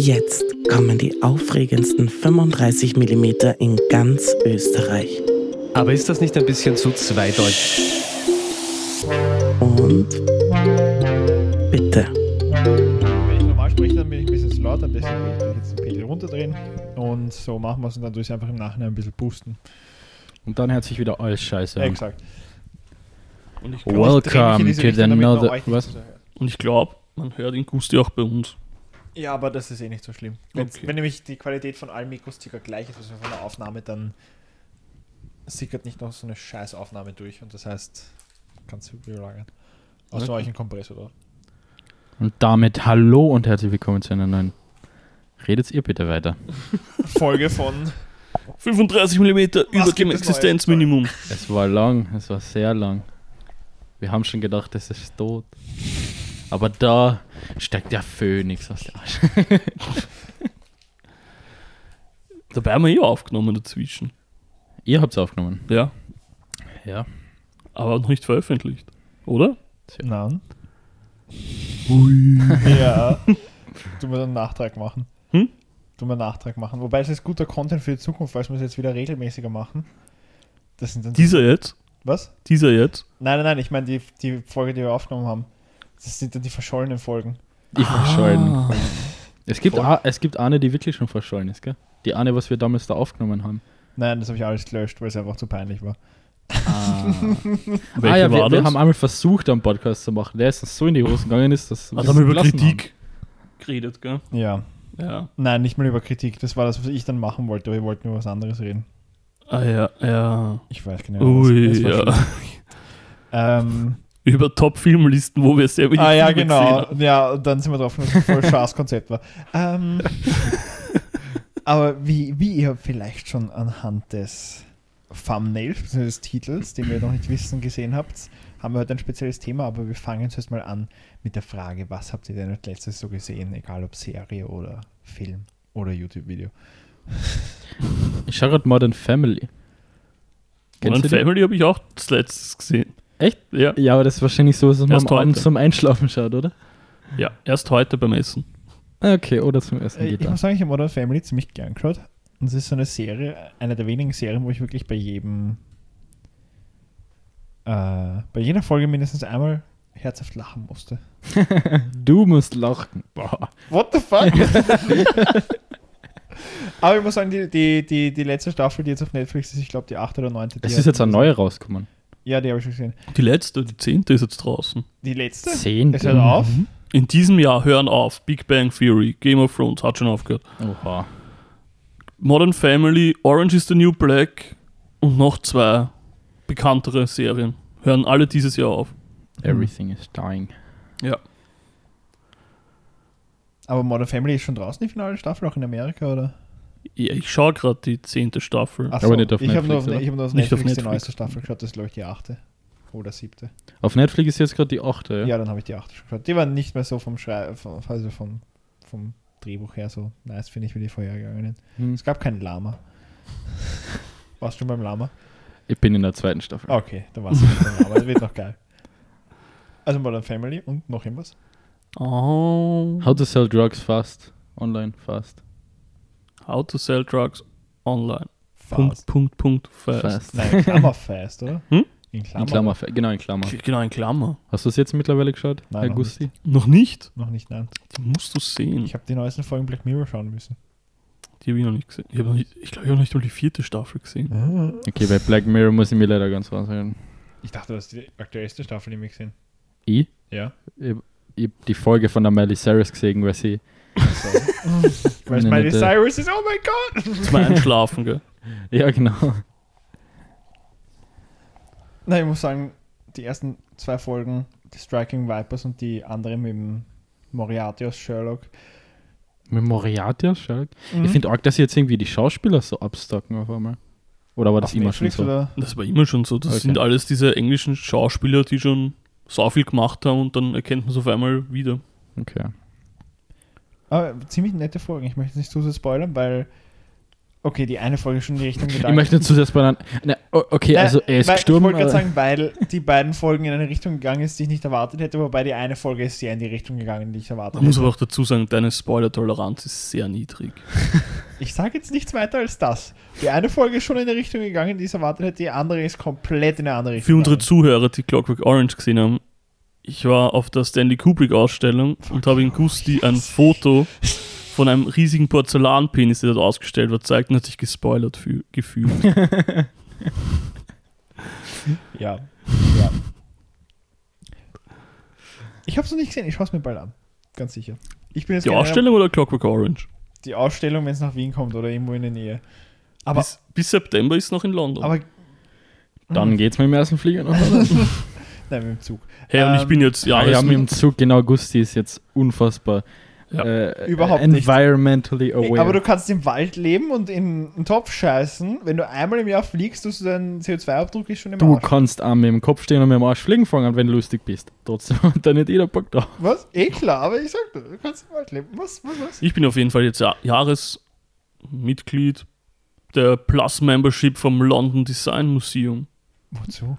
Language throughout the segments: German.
Jetzt kommen die aufregendsten 35 mm in ganz Österreich. Aber ist das nicht ein bisschen zu zweideutig? Und bitte. Wenn ich normal spreche, dann bin ich ein bisschen zu laut, dann deswegen will ich jetzt den Pegel runterdrehen. Und so machen wir es und dann tue ich es einfach im Nachhinein ein bisschen boosten. Und dann hört sich wieder alles scheiße Ja, an. exakt. In Welcome to another. Was? und ich glaube, man hört den Gusti auch bei uns. Ja, aber das ist eh nicht so schlimm. Okay. Wenn nämlich die Qualität von allen Mikros circa gleich ist, also von der Aufnahme, dann sickert nicht noch so eine scheiß Aufnahme durch und das heißt, kannst du überlagern. Außer Okay. euch ein Kompressor da. Und damit hallo und herzlich willkommen zu einer neuen. Redet ihr bitte weiter. Folge von 35 mm über dem? Existenzminimum. Es war lang, es war sehr lang. Wir haben schon gedacht, es ist tot. Aber da steckt der Phönix aus der Asche. Dabei haben wir eh aufgenommen dazwischen. Ihr habt es aufgenommen. Ja, Ja. aber noch nicht veröffentlicht. Oder? Nein. ja. Du musst einen Nachtrag machen. Hm? Du musst einen Nachtrag machen. Wobei es ist guter Content für die Zukunft, weil wir es jetzt wieder regelmäßiger machen. Das sind dann Dieser jetzt? Was? Dieser jetzt? Nein, nein, nein, ich meine die, die Folge, die wir aufgenommen haben. Das sind dann die verschollenen Folgen. Die verschollen. Ah. Es gibt, a, es gibt eine, die wirklich schon verschollen ist, gell? Die eine, was wir damals da aufgenommen haben. Nein, das habe ich alles gelöscht, weil es einfach zu peinlich war. Ah, Welche ah ja, wir, war wir das? haben einmal versucht, einen Podcast zu machen. Der ist so in die Hose gegangen ist, dass Ah, wir da haben wir über Kritik geredet, gell? Ja. Ja. Nein, nicht mal über Kritik. Das war das, was ich dann machen wollte, aber wir wollten über was anderes reden. Ah ja, ja. Ich weiß genau. Ui, ja. Ähm, Über Top-Filmlisten, wo wir selber die ah ja, Filme gesehen genau. haben. Ja, und dann sind wir drauf dass es ein voll scheiß Konzept war. Ähm, aber wie, wie ihr vielleicht schon anhand des Thumbnails, bzw. des Titels, den wir noch nicht wissen, gesehen habt, haben wir heute ein spezielles Thema, aber wir fangen zuerst mal an mit der Frage, was habt ihr denn als letztes so gesehen, egal ob Serie oder Film oder YouTube-Video? Ich schaue gerade Modern Family. Die? Family habe ich auch das letztes gesehen. Echt? Ja. Ja, aber das ist wahrscheinlich so, dass man Erst am Abend heute. zum Einschlafen schaut, oder? Ja, erst heute beim Essen. Ah, Okay, oder zum Essen Äh, geht Ich muss sagen, ich habe Modern Family ziemlich gern geschaut. Und es ist so eine Serie, eine der wenigen Serien, wo ich wirklich bei jedem, äh, bei jeder Folge mindestens einmal herzhaft lachen musste. Du musst lachen. Boah. What the fuck? Aber ich muss sagen, die, die, die, die letzte Staffel, die jetzt auf Netflix ist, ich glaube die achte oder neunte. die Es hat- ist jetzt eine neue rausgekommen. Ja, die habe ich schon gesehen. Die letzte, die zehnte ist jetzt draußen. Die letzte? Zehn. Ist er auf? In diesem Jahr hören auf. Big Bang Theory, Game of Thrones hat schon aufgehört. Oha. Modern Family, Orange is the New Black und noch zwei bekanntere Serien. Hören alle dieses Jahr auf. Everything is dying. Ja. Aber Modern Family ist schon draußen, die finale Staffel, auch in Amerika, oder? Ja ich schaue gerade die zehnte Staffel. Ach Aber nicht auf ich habe nur auf, Netflix, oder? ich hab nur auf Nicht Netflix, auf die Netflix. neueste Staffel geschaut, das ist glaube ich die achte. Oder siebte. Auf Netflix ist jetzt gerade die achte, Ja, ja? dann habe ich die achte schon geschaut. Die waren nicht mehr so vom Schrei vom, also vom, vom Drehbuch her so nice, finde ich, wie die vorhergegangenen. Hm. Es gab keinen Lama. Warst du beim Lama? Ich bin in der zweiten Staffel. Okay, dann warst du nicht beim Lama. Das wird noch geil. Also Modern Family und noch irgendwas? Oh. How to sell drugs fast. Online fast. How to sell drugs online. Punkt, Fast. Punkt, Punkt, fast. Fast. Nein, in Klammer fast, oder? Hm? In Klammer. In Klammer. Genau, in Klammer. Genau, in Klammer. Hast du es jetzt mittlerweile geschaut, Nein, Herr noch Gusti? Noch nicht? Noch nicht, nein. Die musst du sehen. Ich habe die neuesten Folgen Black Mirror schauen müssen. Die habe ich noch nicht gesehen. Ich, nicht- ich glaube, ich habe noch nicht mal die vierte Staffel gesehen. Okay, bei Black Mirror muss ich mir leider ganz raushalten. Ich dachte, das ist die aktuellste Staffel, die wir gesehen Ich? Ja. Ich, ich hab die Folge von der Miley Cyrus gesehen, weil sie. Weil es Nee, Miley nicht, Cyrus ist, oh mein Gott! Zum Einschlafen, gell? Ja, genau. Nein, ich muss sagen, die ersten zwei Folgen, die Striking Vipers und die andere mit dem Moriarty aus Sherlock. Mit Moriarty aus Sherlock. Mhm. Ich finde arg, dass sie jetzt irgendwie die Schauspieler so abstocken auf einmal. Oder war das Auf immer Netflix schon so? oder? Das war immer schon so. Das Okay. sind alles diese englischen Schauspieler, die schon so viel gemacht haben und dann erkennt man es auf einmal wieder. Okay. Aber ziemlich nette Folgen. Ich möchte nicht zu sehr spoilern, weil Okay, die eine Folge ist schon in die Richtung gegangen. Ich möchte dazu das Banan. Ne, o- okay, Nein, also er ist weil, gestorben. Ich wollte gerade sagen, weil die beiden Folgen in eine Richtung gegangen ist, die ich nicht erwartet hätte, wobei die eine Folge ist sehr in die Richtung gegangen, die ich erwartet Man muss hätte. aber auch dazu sagen, deine Spoiler-Toleranz ist sehr niedrig. Ich sage jetzt nichts weiter als das. Die eine Folge ist schon in die Richtung gegangen, die ich erwartet hätte, die andere ist komplett in eine andere Richtung. Für unsere gegangen. Zuhörer, die Clockwork Orange gesehen haben, ich war auf der Stanley Kubrick-Ausstellung und habe in Gusti ein Foto von einem riesigen Porzellanpenis, der dort ausgestellt wird, zeigt und hat sich gespoilert fü- gefühlt. Ja. ja. Ich habe es noch nicht gesehen, ich schaue es mir bald an. Ganz sicher. Ich bin jetzt Die Ausstellung oder Clockwork Orange? Die Ausstellung, wenn es nach Wien kommt oder irgendwo in der Nähe. Aber, bis, bis September ist es noch in London. aber Dann geht's mit dem ersten Flieger noch. nein, mit dem Zug. hey, und ich ähm, bin jetzt Ja, ja, mit dem Zug, genau, Gusti ist jetzt unfassbar. Ja. Äh, Überhaupt nicht. environmentally aware. Aber du kannst im Wald leben und in einen Topf scheißen. Wenn du einmal im Jahr fliegst, tust du deinen CO2-Abdruck ist schon im Du Arsch. kannst auch mit dem Kopf stehen und mit dem Arsch fliegen fangen, wenn du lustig bist. Trotzdem hat da nicht jeder Bock drauf. Was? Eh klar, aber ich sag dir, du kannst im Wald leben. Was? Was? Was? Ich bin auf jeden Fall jetzt Ja- Jahresmitglied der Plus Membership vom London Design Museum, Wozu?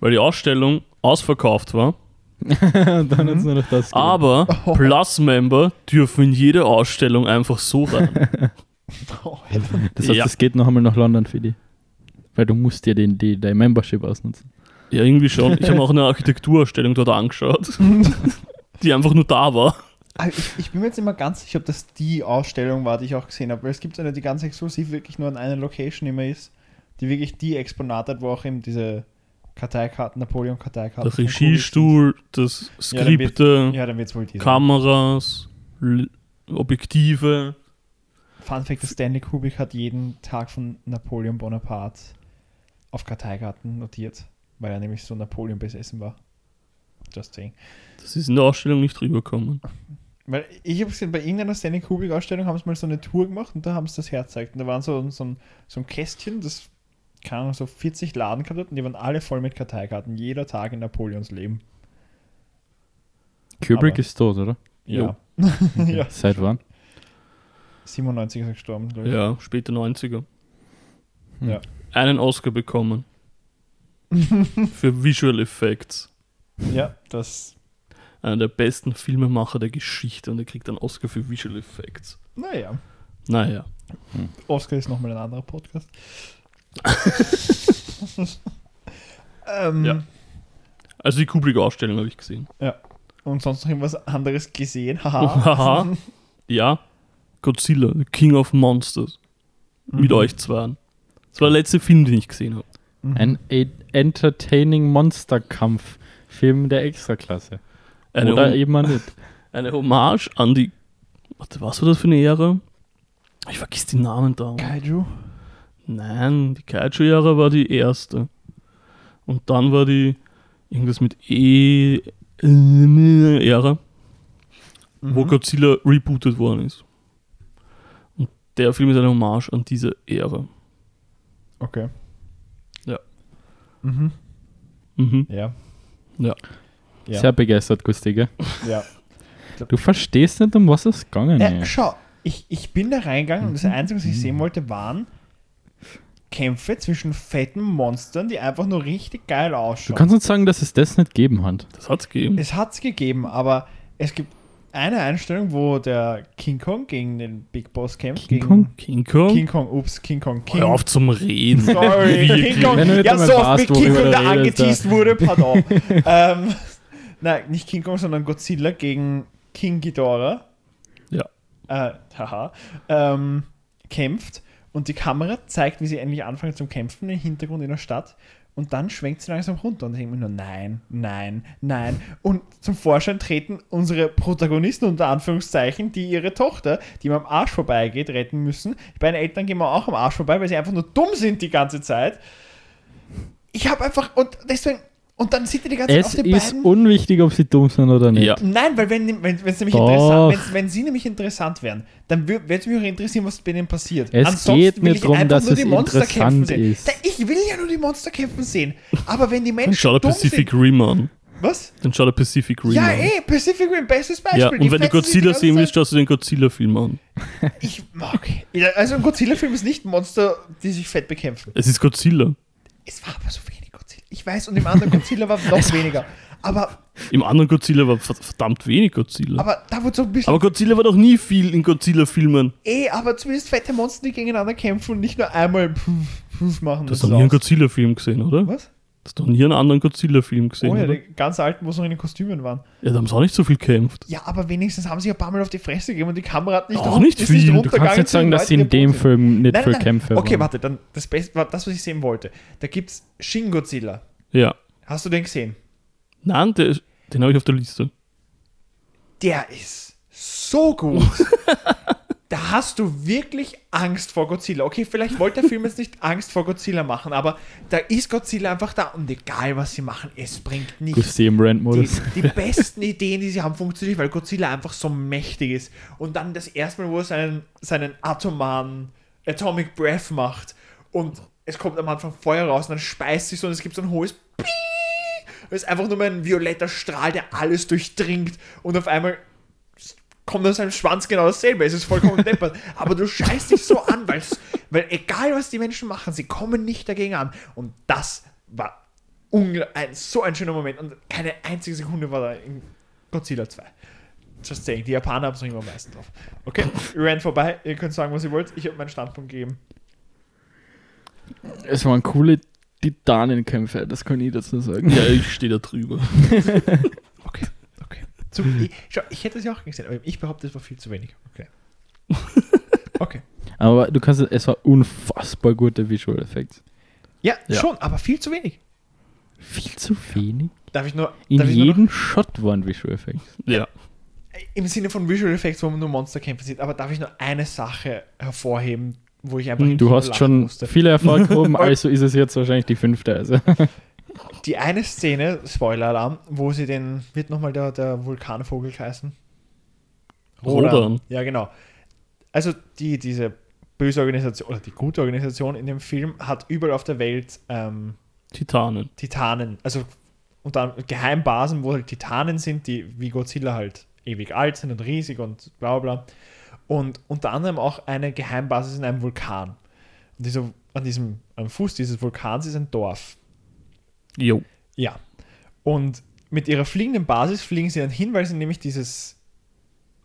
weil die Ausstellung ausverkauft war. dann hat's nur noch das. gegeben. Aber Plus Member dürfen in jede Ausstellung einfach so rein. Oh, das heißt, ja. es geht noch einmal nach London für die. Weil du musst dir den, die, dein Membership ausnutzen. ja, irgendwie schon. Ich habe mir auch eine Architekturausstellung dort angeschaut, die einfach nur da war. Ah, Ich, ich bin mir jetzt nicht mehr ganz sicher, ob das die Ausstellung war, die ich auch gesehen habe. Weil es gibt eine, die ganz exklusiv wirklich nur an einer Location immer ist, die wirklich die Exponate hat, wo auch eben diese Karteikarten, Napoleon-Karteikarten. Der Regiestuhl, das Ja, dann wird- Skripte. Ja, dann wird die. sein. Kameras, L Objektive. Fun Fact: Stanley Kubrick hat jeden Tag von Napoleon Bonaparte auf Karteikarten notiert, weil er nämlich so Napoleon besessen war. Just saying. Das ist in der Ausstellung nicht rübergekommen. Weil ich habe gesehen, bei irgendeiner Stanley Kubrick-Ausstellung haben sie mal so eine Tour gemacht und da haben sie das hergezeigt. Und da waren so, so, ein, so ein Kästchen, das, keine Ahnung, so 40 Laden gehabt hat und die waren alle voll mit Karteikarten. Jeder Tag in Napoleons Leben. Kubrick Aber- ist tot, oder? Ja. Ja. Seit wann? 97 ist er gestorben, glaube ich. Ja, späte 90er. Hm. Ja. Einen Oscar bekommen. Für Visual Effects. Ja, das. Einer der besten Filmemacher der Geschichte und er kriegt einen Oscar für Visual Effects. Naja. Naja. Oscar ist nochmal ein anderer Podcast. Ähm, Ja. Also die Kubrick-Ausstellung habe ich gesehen. Und sonst noch irgendwas anderes gesehen. Haha. Ja. Godzilla, the King of Monsters. Mit Mhm. euch zwei. Das war der letzte Film, den ich gesehen habe. Mhm. Ein e- entertaining Monsterkampf-Film der Extraklasse. Eine, Oder Hom- eben nicht. eine Hommage an die. Warte, was war das für eine Ära? Ich vergiss die Namen da. Kaiju. Nein, die Kaiju-Ära war die erste. Und dann war die irgendwas mit E. äh, Ära, wo Mhm. Godzilla rebootet worden ist. Und der Film ist eine Hommage an diese Ära. Okay. Ja. Mhm. Mhm. Ja. Ja. Ja. Sehr begeistert, Gusti, gell? ja. Du verstehst nicht, um was es gegangen Äh, ist. schau, ich, ich bin da reingegangen und das Einzige, was ich sehen wollte, waren Kämpfe zwischen fetten Monstern, die einfach nur richtig geil Du ausschauen. kannst uns sagen, dass es das nicht geben hat. Das hat's gegeben. es hat es gegeben, aber es gibt eine Einstellung, wo der King Kong gegen den Big Boss kämpft. King gegen Kong? King Kong? King Kong, ups, King Kong. King Hör auf zum Reden. Sorry. King Kong. Wenn du Ja, so oft wie King Kong da du angeteased wurde, pardon. ähm, nein, nicht King Kong, sondern Godzilla gegen King Ghidorah. Ja. Äh, haha. Ähm, kämpft und die Kamera zeigt, wie sie endlich anfangen zum Kämpfen im Hintergrund in der Stadt. Und dann schwenkt sie langsam runter und ich denke mir nur, nein, nein, nein. Und zum Vorschein treten unsere Protagonisten unter Anführungszeichen, die ihre Tochter, die mir am Arsch vorbeigeht, retten müssen. Bei den Eltern gehen wir auch am Arsch vorbei, weil sie einfach nur dumm sind die ganze Zeit. Ich habe einfach, und deswegen, und dann sieht ihr die ganze Zeit Es auf den ist beiden. unwichtig, ob sie dumm sind oder nicht. Ja. Nein, weil wenn, wenn, wenn's nämlich Doch. interessant, wenn's, wenn sie nämlich interessant wären, dann würde es mich auch interessieren, was bei denen passiert. Es geht will mir einfach dass nur es die Monster kämpfen interessant sehen. Da, ich will ja nur die Monster kämpfen sehen. Aber wenn die Dann Menschen schau dir dumm Pacific sind, Rim an. Was? Dann schau der Pacific Rim Ja, an. eh, Pacific Rim, bestes Beispiel. Ja, Die und wenn du die Godzilla sehen willst, schaust du den Godzilla-Film an. Ich mag. Ja, also ein Godzilla-Film ist nicht Monster, die sich fett bekämpfen. Es ist Godzilla. Es war aber so Godzilla. Ich weiß, und im anderen Godzilla war noch weniger. Aber, Im anderen Godzilla war ver- verdammt wenig Godzilla. aber da wurde so ein bisschen. Aber Godzilla war doch nie viel in Godzilla-Filmen. eh, aber zumindest fette Monster, die gegeneinander kämpfen und nicht nur einmal pf, pf machen. Du hast das doch nie einen. Godzilla-Film gesehen, oder? Was? Hast doch nie einen anderen Godzilla-Film gesehen, Oh ja, oder? die ganz alten, wo sie noch in den Kostümen waren. Ja, da haben sie auch nicht so viel gekämpft. Ja, aber wenigstens haben sie ein paar Mal auf die Fresse gegeben und die Kamera hat nicht, Auch nicht viel. Du Du kannst nicht zu sagen, dass sie in dem. Film nicht Nein, für nein, Kämpfe Okay, waren. warte, dann das Beste, war das, was ich sehen wollte. Da gibt's Shin Godzilla. Ja. Hast du den gesehen? Nein, der, ist- den habe ich auf der Liste. Der ist so gut. da hast du wirklich Angst vor Godzilla. Okay, vielleicht wollte der Film jetzt nicht Angst vor Godzilla machen, aber da ist Godzilla einfach da und egal was sie machen, es bringt nichts. Im Die, die besten Ideen, die sie haben, funktionieren, weil Godzilla einfach so mächtig ist. Und dann das erste Mal, wo er seinen, seinen atomaren Atomic Breath macht und es kommt am Anfang Feuer raus und dann speist sich so und es gibt so ein hohes Piep. Es ist einfach nur mal ein violetter Strahl, der alles durchdringt und auf einmal kommt aus seinem Schwanz genau dasselbe. Es ist vollkommen deppert. Aber du scheißt dich so an, weil egal was die Menschen machen, sie kommen nicht dagegen an. Und das war ein, so ein schöner Moment. Und keine einzige Sekunde war da in Godzilla 2. Just saying, die Japaner haben es noch immer am meisten drauf. Okay, wir rennen vorbei. Ihr könnt sagen, was ihr wollt. Ich habe meinen Standpunkt gegeben. Es waren coole Titanenkämpfe, das kann ich dazu sagen. Ja, ich stehe da drüber. Zu, ich, schau, ich hätte es ja auch gesehen, aber ich behaupte, es war viel zu wenig. Okay. Okay. Aber du kannst, es war unfassbar gute Visual Effects. Ja, Ja. schon, aber viel zu wenig. Viel zu wenig. Darf ich nur. In darf ich nur noch- jedem Shot waren Visual Effects. Ja. im Sinne von Visual Effects, wo man nur Monsterkämpfe sieht, aber darf ich nur eine Sache hervorheben, wo ich einfach im Hm, Du hast lachen schon musste. viele Erfolge gehoben, also ist es jetzt wahrscheinlich die fünfte. Also. Die eine Szene, Spoiler-Alarm, wo sie den, wird nochmal der, der Vulkanvogel heißen? Rodan. Ja, genau. Also die, diese böse Organisation, oder die gute Organisation in dem Film hat überall auf der Welt ähm, Titanen. Titanen, also unter Geheimbasen, wo halt Titanen sind, die wie Godzilla halt ewig alt sind und riesig und bla bla. bla. Und unter anderem auch eine Geheimbasis in einem Vulkan. Und dieser, an diesem, am Fuß dieses Vulkans ist ein Dorf. Jo. Ja. Und mit ihrer fliegenden Basis fliegen sie dann hin, weil sie nämlich dieses,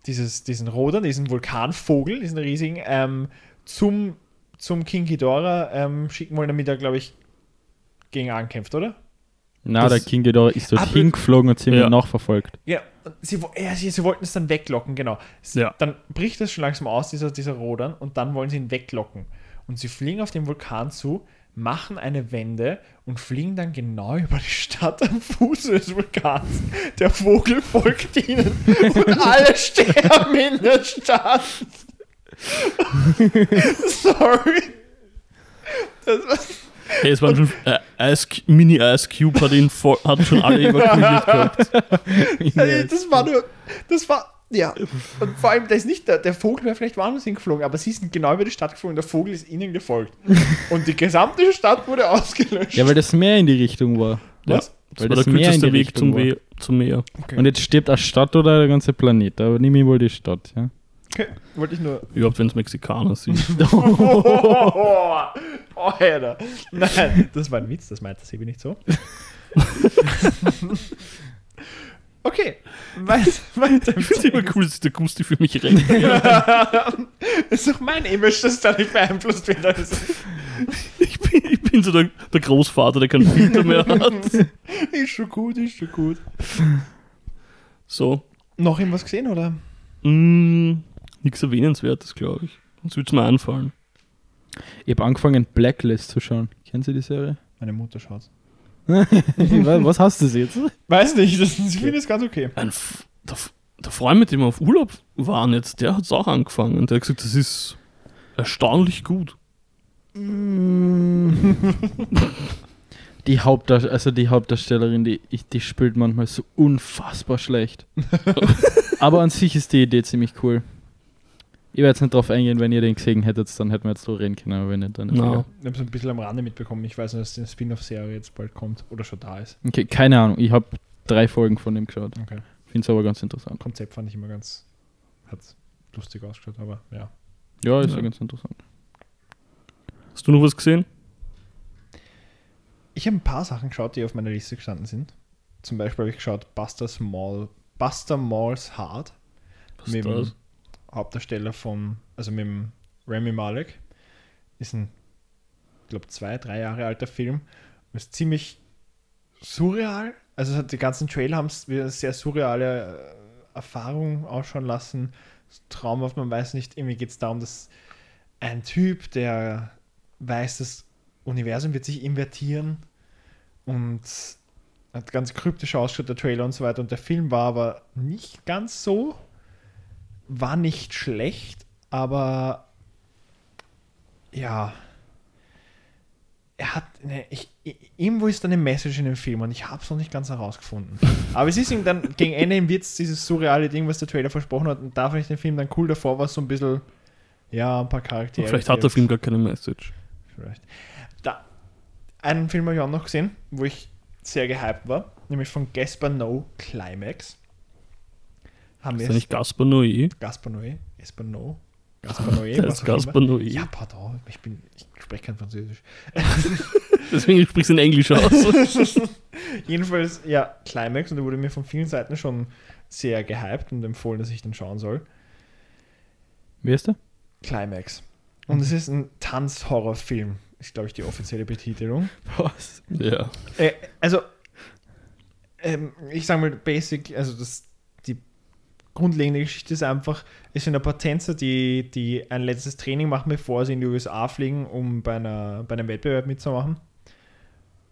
dieses, diesen Rodan, diesen Vulkanvogel, diesen riesigen, ähm, zum, zum King Ghidorah ähm, schicken wollen, damit er, glaube ich, gegen ankämpft, oder? Na, Das- der King Ghidorah ist dort Aber- hingeflogen und sie haben Ja. ihn nachverfolgt. Ja, sie, ja, sie, sie wollten es dann weglocken, genau. Sie, Ja. Dann bricht es schon langsam aus, dieser, dieser Rodan, und dann wollen sie ihn weglocken. Und sie fliegen auf den Vulkan zu, machen eine Wende und fliegen dann genau über die Stadt am Fuße des Vulkans. Der Vogel folgt ihnen und alle sterben in der Stadt. Sorry. Das war, Hey, es waren schon. Äh, Ice, Mini Ice Cube hat, ihn voll, hat schon alle evakuiert gehabt. Das war nur, das war, ja. Und vor allem, da ist nicht der, der Vogel wäre vielleicht woanders hingeflogen, aber sie sind genau über die Stadt geflogen, der Vogel ist ihnen gefolgt. Und die gesamte Stadt wurde ausgelöscht. Ja, weil das Meer in die Richtung war. Was? Das Weil war das der Meer in kürzeste die Weg Richtung zum, war. We zum Meer. Okay. Und jetzt stirbt eine Stadt oder der ganze Planet. Aber nimm ich wohl die Stadt. Ja? okay. Wollte ich nur. Überhaupt, wenn es Mexikaner sind. Oh, oh, Alter. Nein, das war ein Witz, das meinte Sebi nicht so. Okay, weiter. weiter Ich finde es immer cool, dass der Gusti für mich rennt. ist doch mein Image, das da nicht beeinflusst wird. Also, Ich bin, ich bin so der, der Großvater, der keinen Filter mehr hat. ist schon gut, ist schon gut. So. Noch irgendwas gesehen, oder? Mm, nichts Erwähnenswertes, glaube ich. Sonst würde es mir einfallen. Ich habe angefangen, Blacklist zu schauen. Kennen Sie die Serie? Meine Mutter schaut. was hast du jetzt? Weiß nicht, das, ich finde es ganz okay. Ein der, der Freund, mit dem wir auf Urlaub waren jetzt, der hat es auch angefangen. Und der hat gesagt, das ist erstaunlich gut. Die, Hauptdarst also die Hauptdarstellerin, die, ich, die spielt manchmal so unfassbar schlecht. Aber an sich ist die Idee ziemlich cool. Ich werde jetzt nicht drauf eingehen, wenn ihr den gesehen hättet, dann hätten wir jetzt so reden können, aber wenn nicht, dann ist egal. Ich habe so ein bisschen am Rande mitbekommen. Ich weiß nur, dass die Spin-off-Serie jetzt bald kommt oder schon da ist. Okay, keine Ahnung. Ich habe drei Folgen von dem geschaut. Okay. Finde es aber ganz interessant. Konzept fand ich immer ganz, hat lustig ausgeschaut, aber ja. Ja, ist ja, Ja. ganz interessant. Hast du noch was gesehen? Ich habe ein paar Sachen geschaut, die auf meiner Liste gestanden sind. Zum Beispiel habe ich geschaut Buster Small, Buster Malls Hard Was mit ist das? Hauptdarsteller von, also mit dem Remy Malek. Ist ein, ich glaube, zwei, drei Jahre alter Film. Ist ziemlich surreal. Also die ganzen Trailer haben es wie eine sehr surreale äh, Erfahrung ausschauen lassen. Traumhaft, man weiß nicht, irgendwie geht es darum, dass ein Typ, der weiß, das Universum wird sich invertieren und hat ganz kryptisch ausgeschaut, der Trailer und so weiter. Und der Film war aber nicht ganz so war nicht schlecht, aber ja, er hat eine, ich, irgendwo ist eine Message in dem Film und ich habe es noch nicht ganz herausgefunden. Aber es ist ihm dann gegen Ende wird es dieses surreale Ding, was der Trailer versprochen hat und da fand ich den Film dann cool. Davor war so ein bisschen, ja, ein paar Charaktere. Vielleicht hat der Film gar keine Message. Vielleicht. Da, einen Film habe ich auch noch gesehen, wo ich sehr gehypt war, nämlich von Gaspar No Climax. Haben Ist wir ja nicht Gaspar Noé? Gaspar Noé? Gaspar No? Gaspar Noé? Ist Gaspar. Noé. Ja, pardon, ich, bin, ich spreche kein Französisch. Deswegen sprichst du in Englisch aus. Jedenfalls, ja, Climax und da wurde mir von vielen Seiten schon sehr gehypt und empfohlen, dass ich den schauen soll. Wer ist der? Climax. Und es ist ein Tanzhorrorfilm, ist glaube ich die offizielle Betitelung. Was? ja. Äh, also, ähm, ich sage mal basic, also das, grundlegende Geschichte ist einfach, es sind ein paar Tänzer, die, die ein letztes Training machen, bevor sie in die USA fliegen, um bei, einer, bei einem Wettbewerb mitzumachen.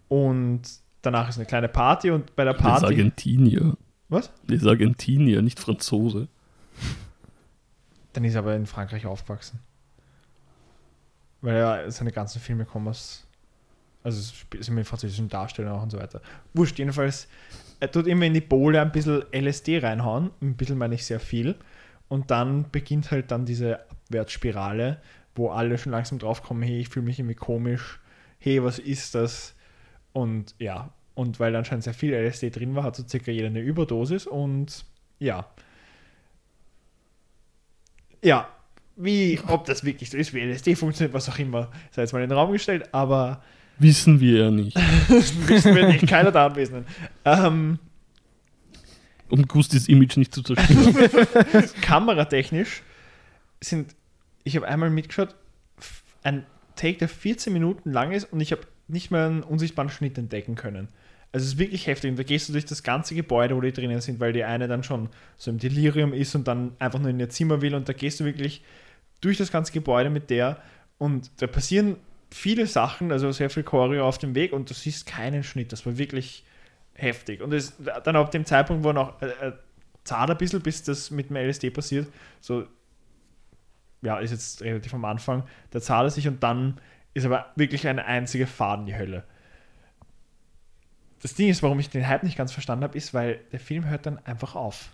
Und danach ist eine kleine Party und bei der Der ist Party... Argentinier. Was? Der ist Argentinier, nicht Franzose. Dann ist er aber in Frankreich aufgewachsen. Weil er seine ganzen Filme kommen aus. Also sind mit französischen Darstellern auch und so weiter. Wurscht, jedenfalls, er tut immer in die Bowle ein bisschen LSD reinhauen. Ein bisschen meine ich sehr viel. Und dann beginnt halt dann diese Abwärtsspirale, wo alle schon langsam draufkommen, hey, ich fühle mich irgendwie komisch, hey, was ist das? Und ja, und weil anscheinend sehr viel LSD drin war, hat so circa jeder eine Überdosis und ja. Ja, wie, ob das wirklich so ist, wie LSD funktioniert, was auch immer, sei jetzt mal in den Raum gestellt, aber Wissen wir ja nicht. wissen wir nicht, keiner der Anwesenden. Ähm, Um Gustis Image nicht zu zerstören. kameratechnisch sind, ich habe einmal mitgeschaut, ein Take, der 14 Minuten lang ist und ich habe nicht mehr einen unsichtbaren Schnitt entdecken können. Also es ist wirklich heftig und da gehst du durch das ganze Gebäude, wo die drinnen sind, weil die eine dann schon so im Delirium ist und dann einfach nur in ihr Zimmer will und da gehst du wirklich durch das ganze Gebäude mit der und da passieren viele Sachen, also sehr viel Choreo auf dem Weg und du siehst keinen Schnitt. Das war wirklich heftig. Und es, dann ab dem Zeitpunkt, wo noch äh, äh, zart ein bisschen, bis das mit dem LSD passiert, so, ja, ist jetzt relativ am Anfang, da zahlt er sich und dann ist aber wirklich eine einzige Fahrt in die Hölle. Das Ding ist, warum ich den Hype nicht ganz verstanden habe, ist, weil der Film hört dann einfach auf.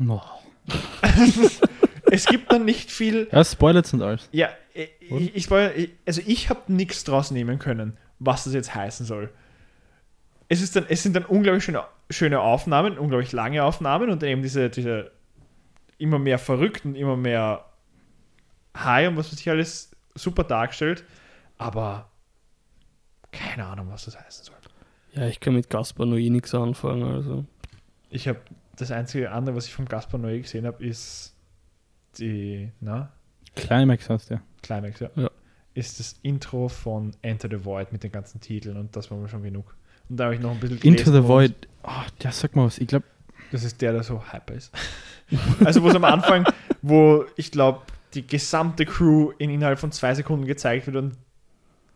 Oh. Es gibt dann nicht viel. Ja, Spoiler sind alles. Ja, ich, ich, ich, war- ich- also ich habe nichts draus nehmen können, was das jetzt heißen soll. Es, ist dann, es sind dann unglaublich schöne, schöne Aufnahmen, unglaublich lange Aufnahmen und dann eben diese, diese immer mehr verrückten, immer mehr High und was weiß ich alles super dargestellt, aber keine Ahnung, was das heißen soll. ja, ich kann mit Gaspar Noé nichts anfangen. Also. Ich habe das einzige andere, was ich vom Gaspar Noé gesehen habe, ist die, na, Climax heißt der. Climax, ja. Ja. Ist das Intro von Enter the Void mit den ganzen Titeln und das war mir schon genug. Und da habe ich noch ein bisschen Into the Void. Oh, ja, sag mal was. Ich glaube, Das ist der, der so hyper ist. also wo es am Anfang, wo ich glaube, die gesamte Crew in innerhalb von zwei Sekunden gezeigt wird und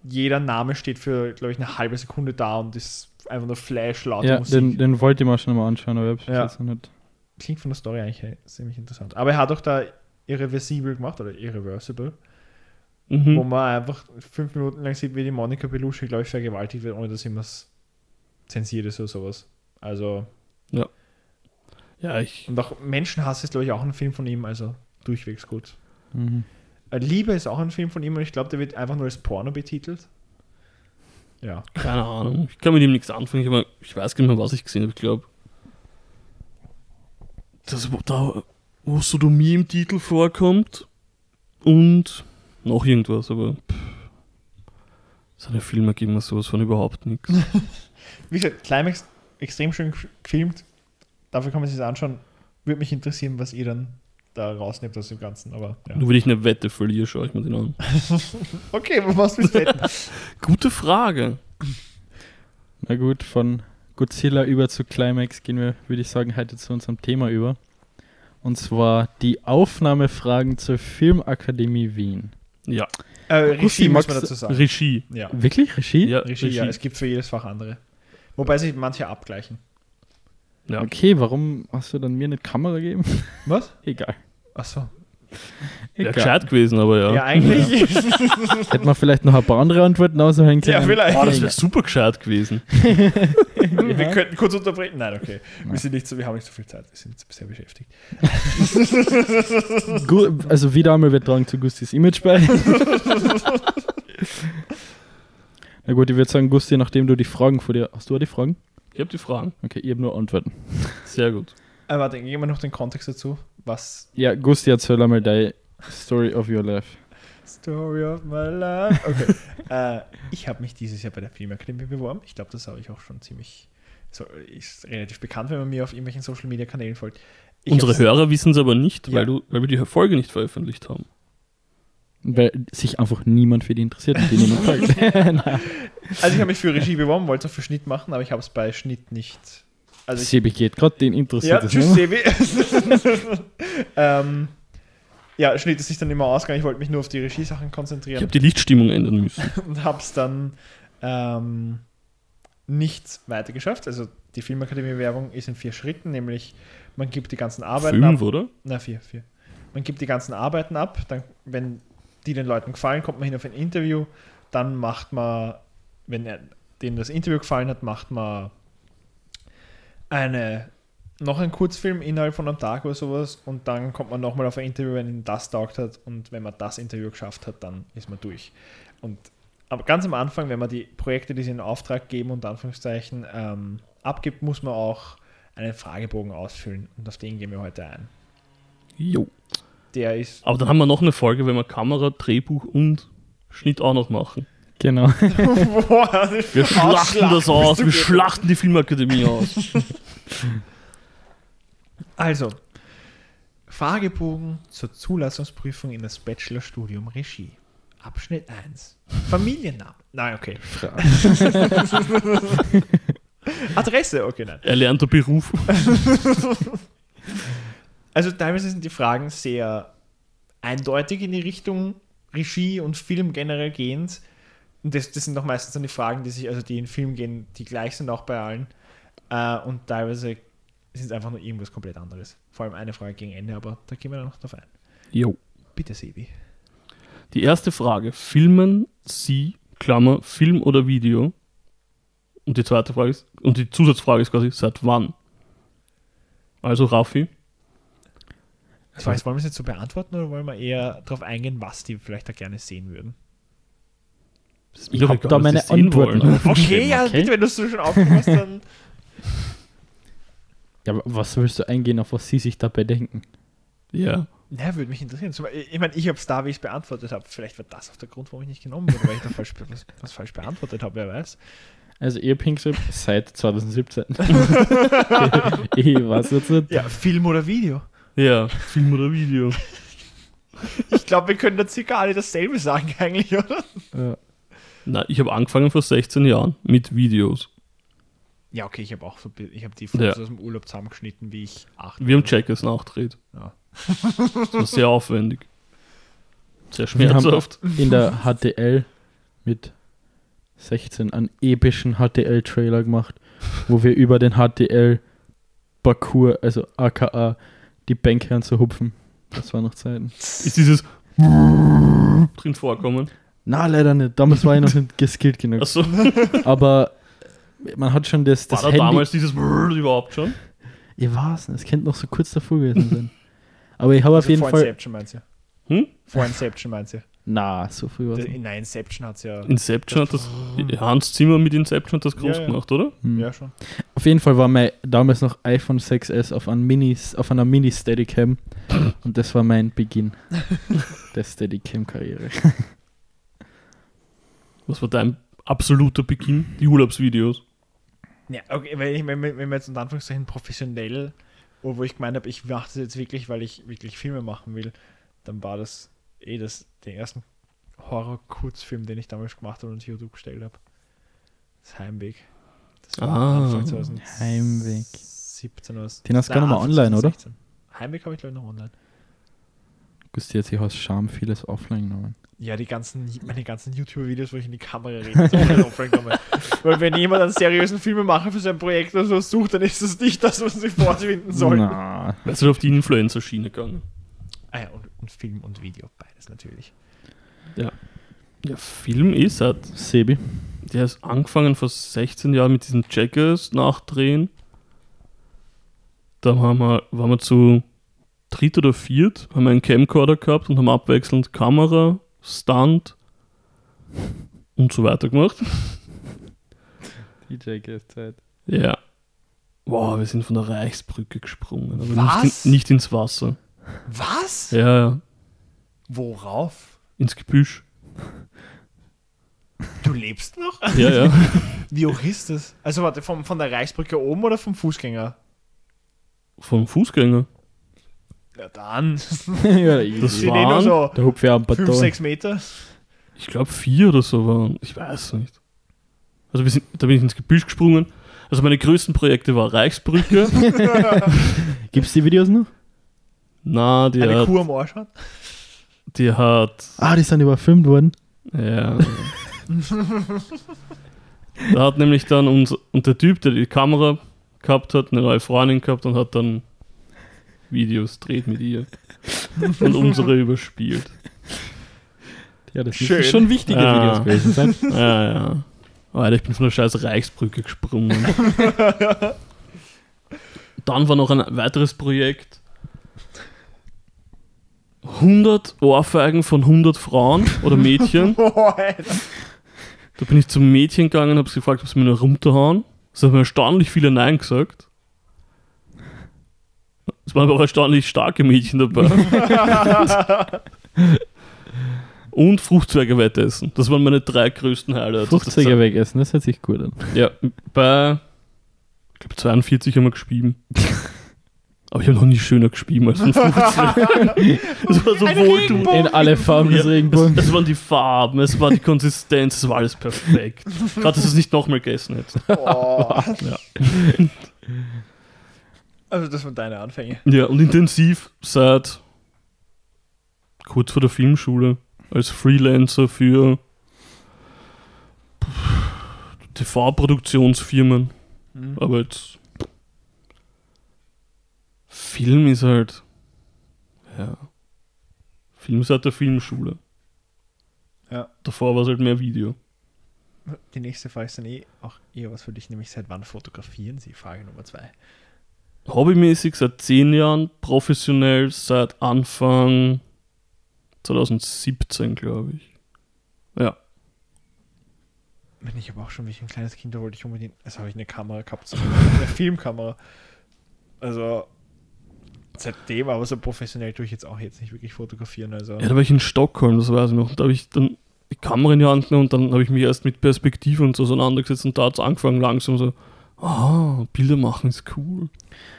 jeder Name steht für, glaube ich, eine halbe Sekunde da und ist einfach nur Flash, laute ja, Musik. den, den wollte ich mal schon mal anschauen, aber ich hab's Ja. nicht. Klingt von der Story eigentlich ziemlich interessant. Aber er hat auch da Irreversible gemacht oder Irreversible. wo Mhm. man einfach fünf Minuten lang sieht, wie die Monika Belushi, glaube ich, vergewaltigt wird, ohne dass irgendwas zensiert ist oder sowas. Also, Ja, ich. und auch Menschenhass ist, glaube ich, auch ein Film von ihm, also durchwegs gut. Mhm. Äh, Liebe ist auch ein Film von ihm und ich glaube, der wird einfach nur als Porno betitelt. Ja. Keine Ahnung. Ich kann mit ihm nichts anfangen. Aber ich weiß gar nicht mehr, was ich gesehen habe. Ich glaube, das wo- da, wo Sodomie im Titel vorkommt und noch irgendwas, aber pff, seine Filme geben mir sowas von überhaupt nichts. Wie gesagt, Climax extrem schön gef- gefilmt. Dafür kann man sich das anschauen. Würde mich interessieren, was ihr dann da rausnehmt aus dem Ganzen. Aber ja. Nur wenn ich eine Wette verliere, schaue ich mir den an. Okay, wo machst du mit Wetten? Gute Frage. Na gut, von Godzilla über zu Climax gehen wir, würde ich sagen, heute zu unserem Thema über. Und zwar die Aufnahmefragen zur Filmakademie Wien. Ja, äh, Regie muss man dazu sagen. Regie. Ja. Wirklich? Regie? Ja, Regie, ja, es gibt für jedes Fach andere. Wobei sich manche abgleichen. Ja. Okay, warum hast du dann mir eine Kamera gegeben? Was? Egal. Achso. Wäre gescheit gewesen, aber ja. Ja, eigentlich. Hätte man vielleicht noch ein paar andere Antworten aushängen können. ja, vielleicht. Oh, das wäre super gescheit gewesen. Wir könnten kurz unterbrechen. Nein, okay. Wir, Nein. sind nicht so, wir haben nicht so viel Zeit. Wir sind sehr beschäftigt. Gu also wieder einmal, wir tragen zu Gustis Image bei. Na gut, ich würde sagen, Gusti, nachdem du die Fragen vor dir... Hast du auch die Fragen? Ich habe die Fragen. Okay, ich habe nur Antworten. Sehr gut. Aber warte, geben wir noch den Kontext dazu. Was? Ja, Gusti, erzähl einmal deine Story of your life. Story of my life. Okay. äh, ich habe mich dieses Jahr bei der Filmakademie beworben. Ich glaube, das habe ich auch schon ziemlich. So, ist relativ bekannt, wenn man mir auf irgendwelchen Social Media Kanälen folgt. Ich Unsere Hörer wissen es aber nicht, Ja. weil, du, weil wir die Folge nicht veröffentlicht haben. Weil sich einfach niemand für die interessiert und die niemand. Nein. Also ich habe mich für Regie beworben, wollte es auch für Schnitt machen, aber ich habe es bei Schnitt nicht. Also ich, Sebi geht gerade, den interessiert ja, es tschüss nicht. Sebi. ähm, ja, Schnitt ist sich dann immer ausgegangen. Ich wollte mich nur auf die Regie-Sachen Ich konzentrieren. habe die Lichtstimmung ändern müssen. und habe es dann ähm, nicht weiter geschafft. Also die Filmakademie-Werbung ist in vier Schritten, nämlich man gibt die ganzen Arbeiten Fünf, ab. oder? Na, vier, vier. Man gibt die ganzen Arbeiten ab, dann, wenn die den Leuten gefallen, kommt man hin auf ein Interview, dann macht man, wenn er, denen das Interview gefallen hat, macht man eine noch einen Kurzfilm innerhalb von einem Tag oder sowas und dann kommt man nochmal auf ein Interview, wenn ihm das taugt hat und wenn man das Interview geschafft hat, dann ist man durch. Und aber ganz am Anfang, wenn man die Projekte, die sie in Auftrag geben, unter Anführungszeichen, ähm, abgibt, muss man auch einen Fragebogen ausfüllen und auf den gehen wir heute ein. Jo. Der ist. Aber dann haben wir noch eine Folge, wenn wir Kamera, Drehbuch und Schnitt auch noch machen. Genau. Boah, Wir schlachten das aus, wir schlachten die Filmakademie aus. Also, Fragebogen zur Zulassungsprüfung in das Bachelorstudium Regie. Abschnitt 1. Familienname. Nein, okay. Adresse, okay, nein. Erlernter Beruf. Also teilweise sind die Fragen sehr eindeutig in die Richtung Regie und Film generell gehend. Und das, das sind doch meistens dann die Fragen, die sich, also die in Film gehen, die gleich sind auch bei allen. Äh, und teilweise sind es einfach nur irgendwas komplett anderes. Vor allem eine Frage gegen Ende, aber da gehen wir dann noch drauf ein. Jo. Bitte, Sebi. Die erste Frage: Filmen Sie, Klammer, Film oder Video? Und die zweite Frage ist, und die Zusatzfrage ist quasi, seit wann? Also, Raffi, Also, jetzt wollen wir es jetzt so beantworten oder wollen wir eher darauf eingehen, was die vielleicht da gerne sehen würden? Ich mir hab egal, da meine Antworten. Okay, ja, okay. bitte, wenn du es schon aufgepasst dann. Ja, aber was willst du eingehen, auf was sie sich dabei denken? Ja. Ja, würde mich interessieren. Ich meine, ich habe es da, wie ich es beantwortet habe. Vielleicht war das auch der Grund, warum ich nicht genommen wurde, weil ich da falsch, was, was falsch beantwortet habe, wer weiß. Also ihr Pinkstrip seit 2017. ich weiß jetzt nicht. Ja, Film oder Video. Ja, Film oder Video. Ich glaube, wir können da circa alle dasselbe sagen, eigentlich, oder? Ja. Na, ich habe angefangen vor 16 Jahren mit Videos. Ja, okay, ich habe auch so, ich habe die Fotos Ja. aus dem Urlaub zusammengeschnitten, wie ich acht Wir haben. Checkers nachgedreht. Ja. Das war sehr aufwendig. Sehr schmerzhaft. in der HTL mit 16 einen epischen HTL-Trailer gemacht, wo wir über den HTL-Parcours, also aka die Bänke anzuhupfen. Das war noch Zeiten. Ist dieses drin vorkommen? Na, leider nicht. Damals war ich noch nicht geskillt genug. Achso, Aber man hat schon das, war das da Handy. damals dieses überhaupt schon? Ich weiß nicht, es könnte noch so kurz davor gewesen sein. Aber ich habe auf Also jeden vor Fall. Inception meinst du? Hm? Vor Inception meinst du? Na, so früh war es. In der Inception hat es ja. Inception hat das. Hans Zimmer mit Inception hat das groß Ja, ja. gemacht, oder? Hm. Ja, schon. Auf jeden Fall war mein damals noch iPhone 6S auf, einem Mini, auf einer Mini Steadicam und das war mein Beginn der Steadicam-Karriere. Was war dein absoluter Beginn? Die Urlaubsvideos. Ja, okay, wenn, ich, wenn, wenn wir jetzt unter Anführungszeichen professionell, wo, wo ich gemeint habe, ich mache das jetzt wirklich, weil ich wirklich Filme machen will, dann war das eh das, den ersten Horror-Kurzfilm, den ich damals gemacht habe und auf YouTube gestellt habe. Das Heimweg. Das war Ah. Anfang 2017 Heimweg. 17 oder Den hast du gar noch mal online, oder? 2016. Heimweg habe ich glaube ich noch online. Gusti hat sich aus Scham vieles offline genommen. Ja, die ganzen, meine ganzen YouTube-Videos, wo ich in die Kamera rede, das. Weil wenn jemand einen seriösen Filmemacher für sein Projekt oder so sucht, dann ist das nicht das, was sie vorfinden sollen. Na, Weißt du, auf die Influencer-Schiene gegangen? Ah ja, und, und Film und Video, beides natürlich. Ja, Film ist hat. Sebi. Der ist angefangen vor 16 Jahren mit diesen Jackers nachdrehen. Da haben wir, waren wir zu dritt oder viert, haben wir einen Camcorder gehabt und haben abwechselnd Kamera, Stunt und so weiter gemacht. DJ Zeit. Ja. Wow, wir sind von der Reichsbrücke gesprungen, aber Was? nicht, in, nicht ins Wasser. Was? Ja, ja, Worauf? ins Gebüsch. Du lebst noch? Ja, ja. Wie hoch ist das? Also warte, vom, von der Reichsbrücke oben oder vom Fußgänger? Vom Fußgänger. Ja dann. ja, Das eh waren- so der Hupf am 5, Baton. 6 Meter. Ich glaube vier oder so waren. Ich weiß nicht. Also wir sind, da bin ich ins Gebüsch gesprungen. Also meine größten Projekte war Reichsbrücke. Gibt's die Videos noch? Na, die Eine hat, Kuh am Arsch hat. die hat, Ah, die sind überfilmt worden. ja. da hat nämlich dann unser, und der Typ, der die Kamera gehabt hat, eine neue Freundin gehabt und hat dann Videos dreht mit ihr und unsere überspielt. Ja, das Schön. müssen schon wichtige Ja. Videos gewesen sein. Ja, ja. Alter, ich bin von der scheiß Reichsbrücke gesprungen. Dann war noch ein weiteres Projekt. 100 Ohrfeigen von 100 Frauen oder Mädchen. Alter. Da bin ich zum Mädchen gegangen und habe sie gefragt, ob sie mir nur runterhauen. Es haben mir erstaunlich viele Nein gesagt. Es waren aber auch erstaunlich starke Mädchen dabei. und Fruchtzwerge essen. Das waren meine drei größten Highlights. Fruchtzeuge wegessen, das hört sich gut an. Ja, bei ich glaube 42 haben wir gespieben. Aber ich habe noch nie schöner gespieben als ein Fruchtzwerg. Es war so wohltuend. In alle Farben des Regenbogens. Es, es waren die Farben, es war die Konsistenz, es war alles perfekt. Gerade, dass ich es nicht nochmal gegessen hätte. Boah. Ja. Also das waren deine Anfänge. ja, und intensiv seit kurz vor der Filmschule als Freelancer für TV-Produktionsfirmen. Mhm. Aber jetzt. Film ist halt. Ja. Film seit der Filmschule. Ja. Davor war es halt mehr Video. Die nächste Frage ist dann eh auch eher was für dich, nämlich seit wann fotografieren Sie? Frage Nummer zwei. Hobbymäßig seit 10 Jahren, professionell seit Anfang 2017, glaube ich. Ja. Wenn ich aber auch schon, wie ich ein kleines Kind war, wollte ich unbedingt, also habe ich eine Kamera gehabt, so eine Filmkamera. Also seitdem, aber so professionell tue ich jetzt auch jetzt nicht wirklich fotografieren. Also Ja, da war ich in Stockholm, das weiß ich noch. Da habe ich dann die Kamera in die Hand genommen und dann habe ich mich erst mit Perspektive und so auseinandergesetzt und da hat es angefangen langsam so, ah, Bilder machen ist cool.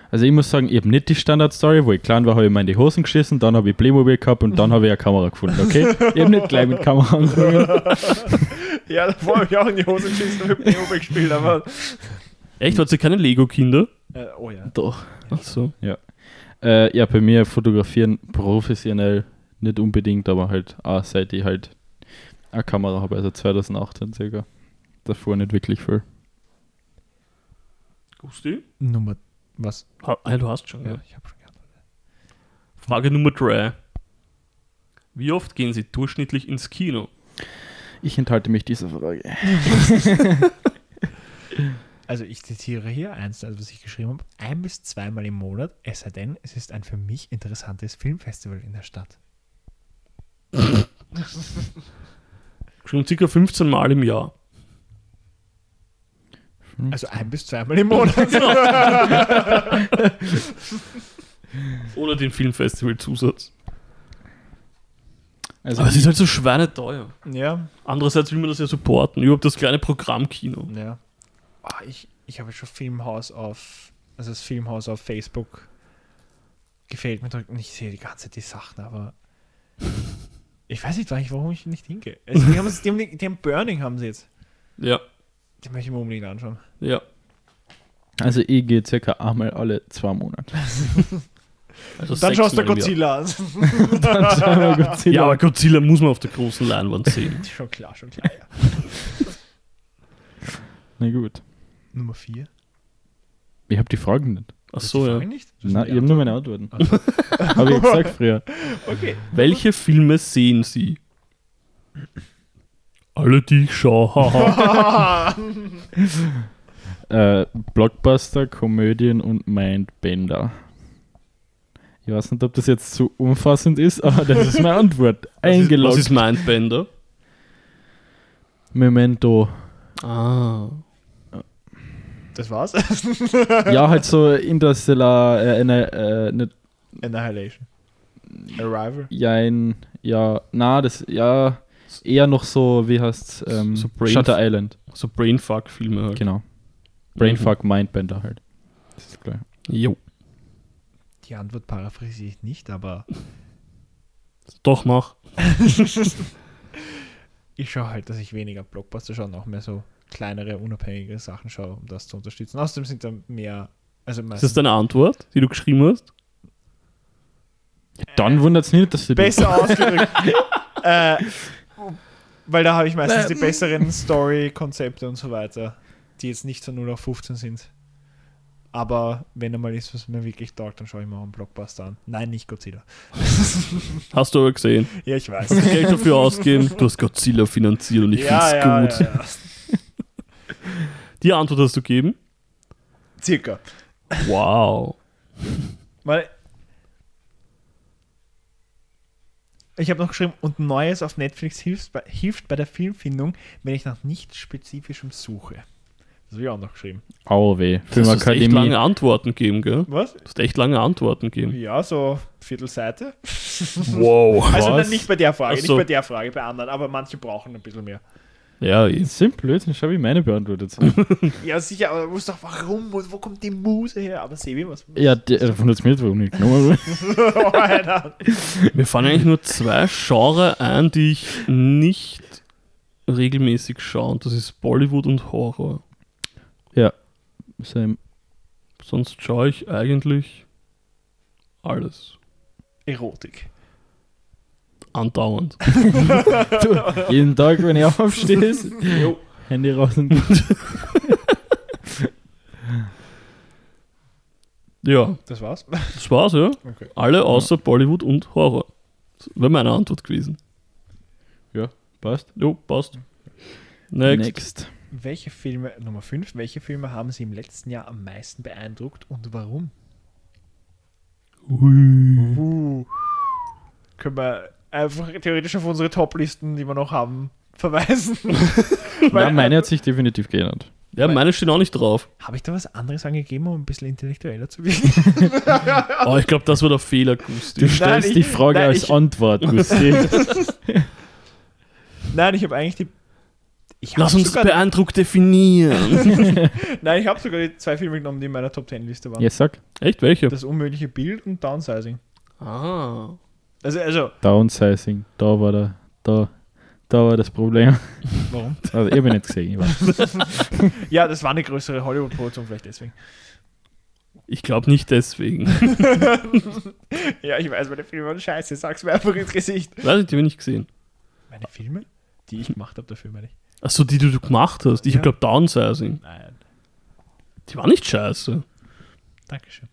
Also ich muss sagen, ich habe nicht die Standard-Story, wo ich klein war, habe ich mir in die Hosen geschissen, dann habe ich Playmobil gehabt und dann habe ich eine Kamera gefunden, okay? Ich habe nicht gleich mit Kamera angefangen. ja, davor habe ich auch in die Hose geschissen und mit Playmobil gespielt, aber Echt, hat sie keine Lego-Kinder? äh, oh ja. Doch. Ach so. Äh, ja, bei mir fotografieren professionell nicht unbedingt, aber halt auch seit ich halt eine Kamera habe, also 2018 circa. Davor nicht wirklich viel. Gusti? Nummer was? Ha, ah, du hast schon, ja. Ja, ich habe schon gehabt. Frage Nummer 3. Wie oft gehen Sie durchschnittlich ins Kino? Ich enthalte mich dieser Frage. Also ich zitiere hier eins, also was ich geschrieben habe, ein bis zweimal im Monat, es sei denn, es ist ein für mich interessantes Filmfestival in der Stadt. Schon circa 15 Mal im Jahr. Also ein bis zweimal im Monat. Ohne den Filmfestival-Zusatz. Also Aber es ist halt so schweineteuer. ja. Andererseits will man das ja supporten. Überhaupt das kleine Programmkino. Ja. Ah, ich ich habe schon Filmhaus auf, also das Filmhaus auf Facebook gefällt mir und ich sehe die ganze Zeit die Sachen, aber ich weiß nicht warum ich nicht hingehe. Also die, haben, die, haben, die haben Burning haben sie jetzt. Ja, Die möchte ich mir unbedingt anschauen. ja. Also ich gehe circa einmal alle zwei Monate. Also dann schaust du. Godzilla an. Dann schauen wir Godzilla. Ja, aber Godzilla muss man auf der großen Leinwand sehen. schon klar, schon klar, ja. Na gut. Nummer 4. Ich habe die Fragen nicht. Ach so, ja. Nicht? Na, ich habe nur meine Antworten. habe ich gesagt früher. Okay. Welche Filme sehen Sie? Alle, die ich schaue. haha. Äh, Blockbuster, Komödien und Mindbender. Ich weiß nicht, ob das jetzt zu umfassend ist, aber das ist meine Antwort. Was ist, Eingeloggt. was ist Mindbender? Memento. Ah. Das war's? Ja, halt so Interstellar, äh, eine, äh, nicht, Annihilation. Arrival. ja, ein, ja, na, das, ja, eher noch so, wie heißt's, ähm, So Shutter Island, So Brainfuck-Filme halt. genau. Brainfuck, Mindbender halt. Das ist klar. Jo. Die Antwort paraphrasiere ich nicht, aber Doch, mach. ich schaue halt, dass ich weniger Blockbuster schaue und auch mehr so kleinere, unabhängige Sachen schaue, um das zu unterstützen. Außerdem sind da mehr, also Ist das deine Antwort, die du geschrieben hast? Dann wundert's nicht, dass du besser ausgedrückt. äh, weil da habe ich meistens die besseren Story-Konzepte und so weiter, die jetzt nicht so 0 auf 15 sind. Aber wenn einmal ist, was mir wirklich taugt, dann schaue ich mir auch einen Blockbuster an. Nein, nicht Godzilla. Hast du aber gesehen. Ja, ich weiß. Du Geld dafür ausgegeben? Du hast Godzilla finanziert und ich ja, find's ja, gut. Ja, ja. Die Antwort hast du gegeben? Circa. Wow. Weil ich habe noch geschrieben, und Neues auf Netflix hilft bei, hilft bei der Filmfindung, wenn ich nach nichts Spezifischem suche. Das habe ich auch noch geschrieben. Au weh. Du hast echt lange Antworten gegeben, gell? Was? Du hast echt lange Antworten gegeben. Ja, so Viertelseite. Wow. Also Was? dann nicht bei der Frage, so. nicht bei der Frage, bei anderen, aber manche brauchen ein bisschen mehr. Ja. Das sind Blödsinn, schau wie meine beantwortet sind. Ja, sicher, aber du musst doch, warum, wo, wo kommt die Muse her? Aber Sebi, was? ja, der, davon hat's mir jetzt warum nicht genommen. Alter. Mir fallen eigentlich nur zwei Genre ein, die ich nicht regelmäßig schaue. Und das ist Bollywood und Horror. Same. Sonst schaue ich eigentlich alles. Erotik. Andauernd. Du, jeden Tag, wenn ich aufstehe, Handy raus und Ja, Das war's? das war's, ja. Okay. Alle außer Bollywood und Horror. Das wäre meine Antwort gewesen. passt. Jo, passt. Next. Next. Welche Filme, Nummer 5, welche Filme haben Sie im letzten Jahr am meisten beeindruckt und warum? Uh. Können wir einfach theoretisch auf unsere Top-Listen, die wir noch haben, verweisen? Ja, meine hat sich definitiv geändert. Ja, meine stehen auch nicht drauf. Habe ich da was anderes angegeben, um ein bisschen intellektueller zu wirken? Oh, ich glaube, das war der Fehler, Gusti. Du stellst ich- die Frage nein, als ich- Antwort, Gusti. Nein, ich habe eigentlich die. Ich hab Lass uns sogar, beeindruckt definieren. Nein, ich habe sogar die zwei Filme genommen, die in meiner Top 10 Liste waren. ja, sag. Echt, welche? Das unmögliche Bild und Downsizing. Ah. Also, also, Downsizing. Da war der, da, da war das Problem. warum? Also, ich habe ihn nicht gesehen. Ich weiß. Ja, das war eine größere Hollywood-Produktion, vielleicht deswegen. Ich glaube nicht deswegen. Ja, ich weiß, meine Filme waren scheiße. Sag's mir einfach ins Gesicht. Weiß ich, die habe ich nicht gesehen. Meine Filme? Die ich gemacht habe, dafür meine ich. Achso, die, die du gemacht hast. Ich Ja. glaube Downsizing. Nein. Die war nicht scheiße. Dankeschön.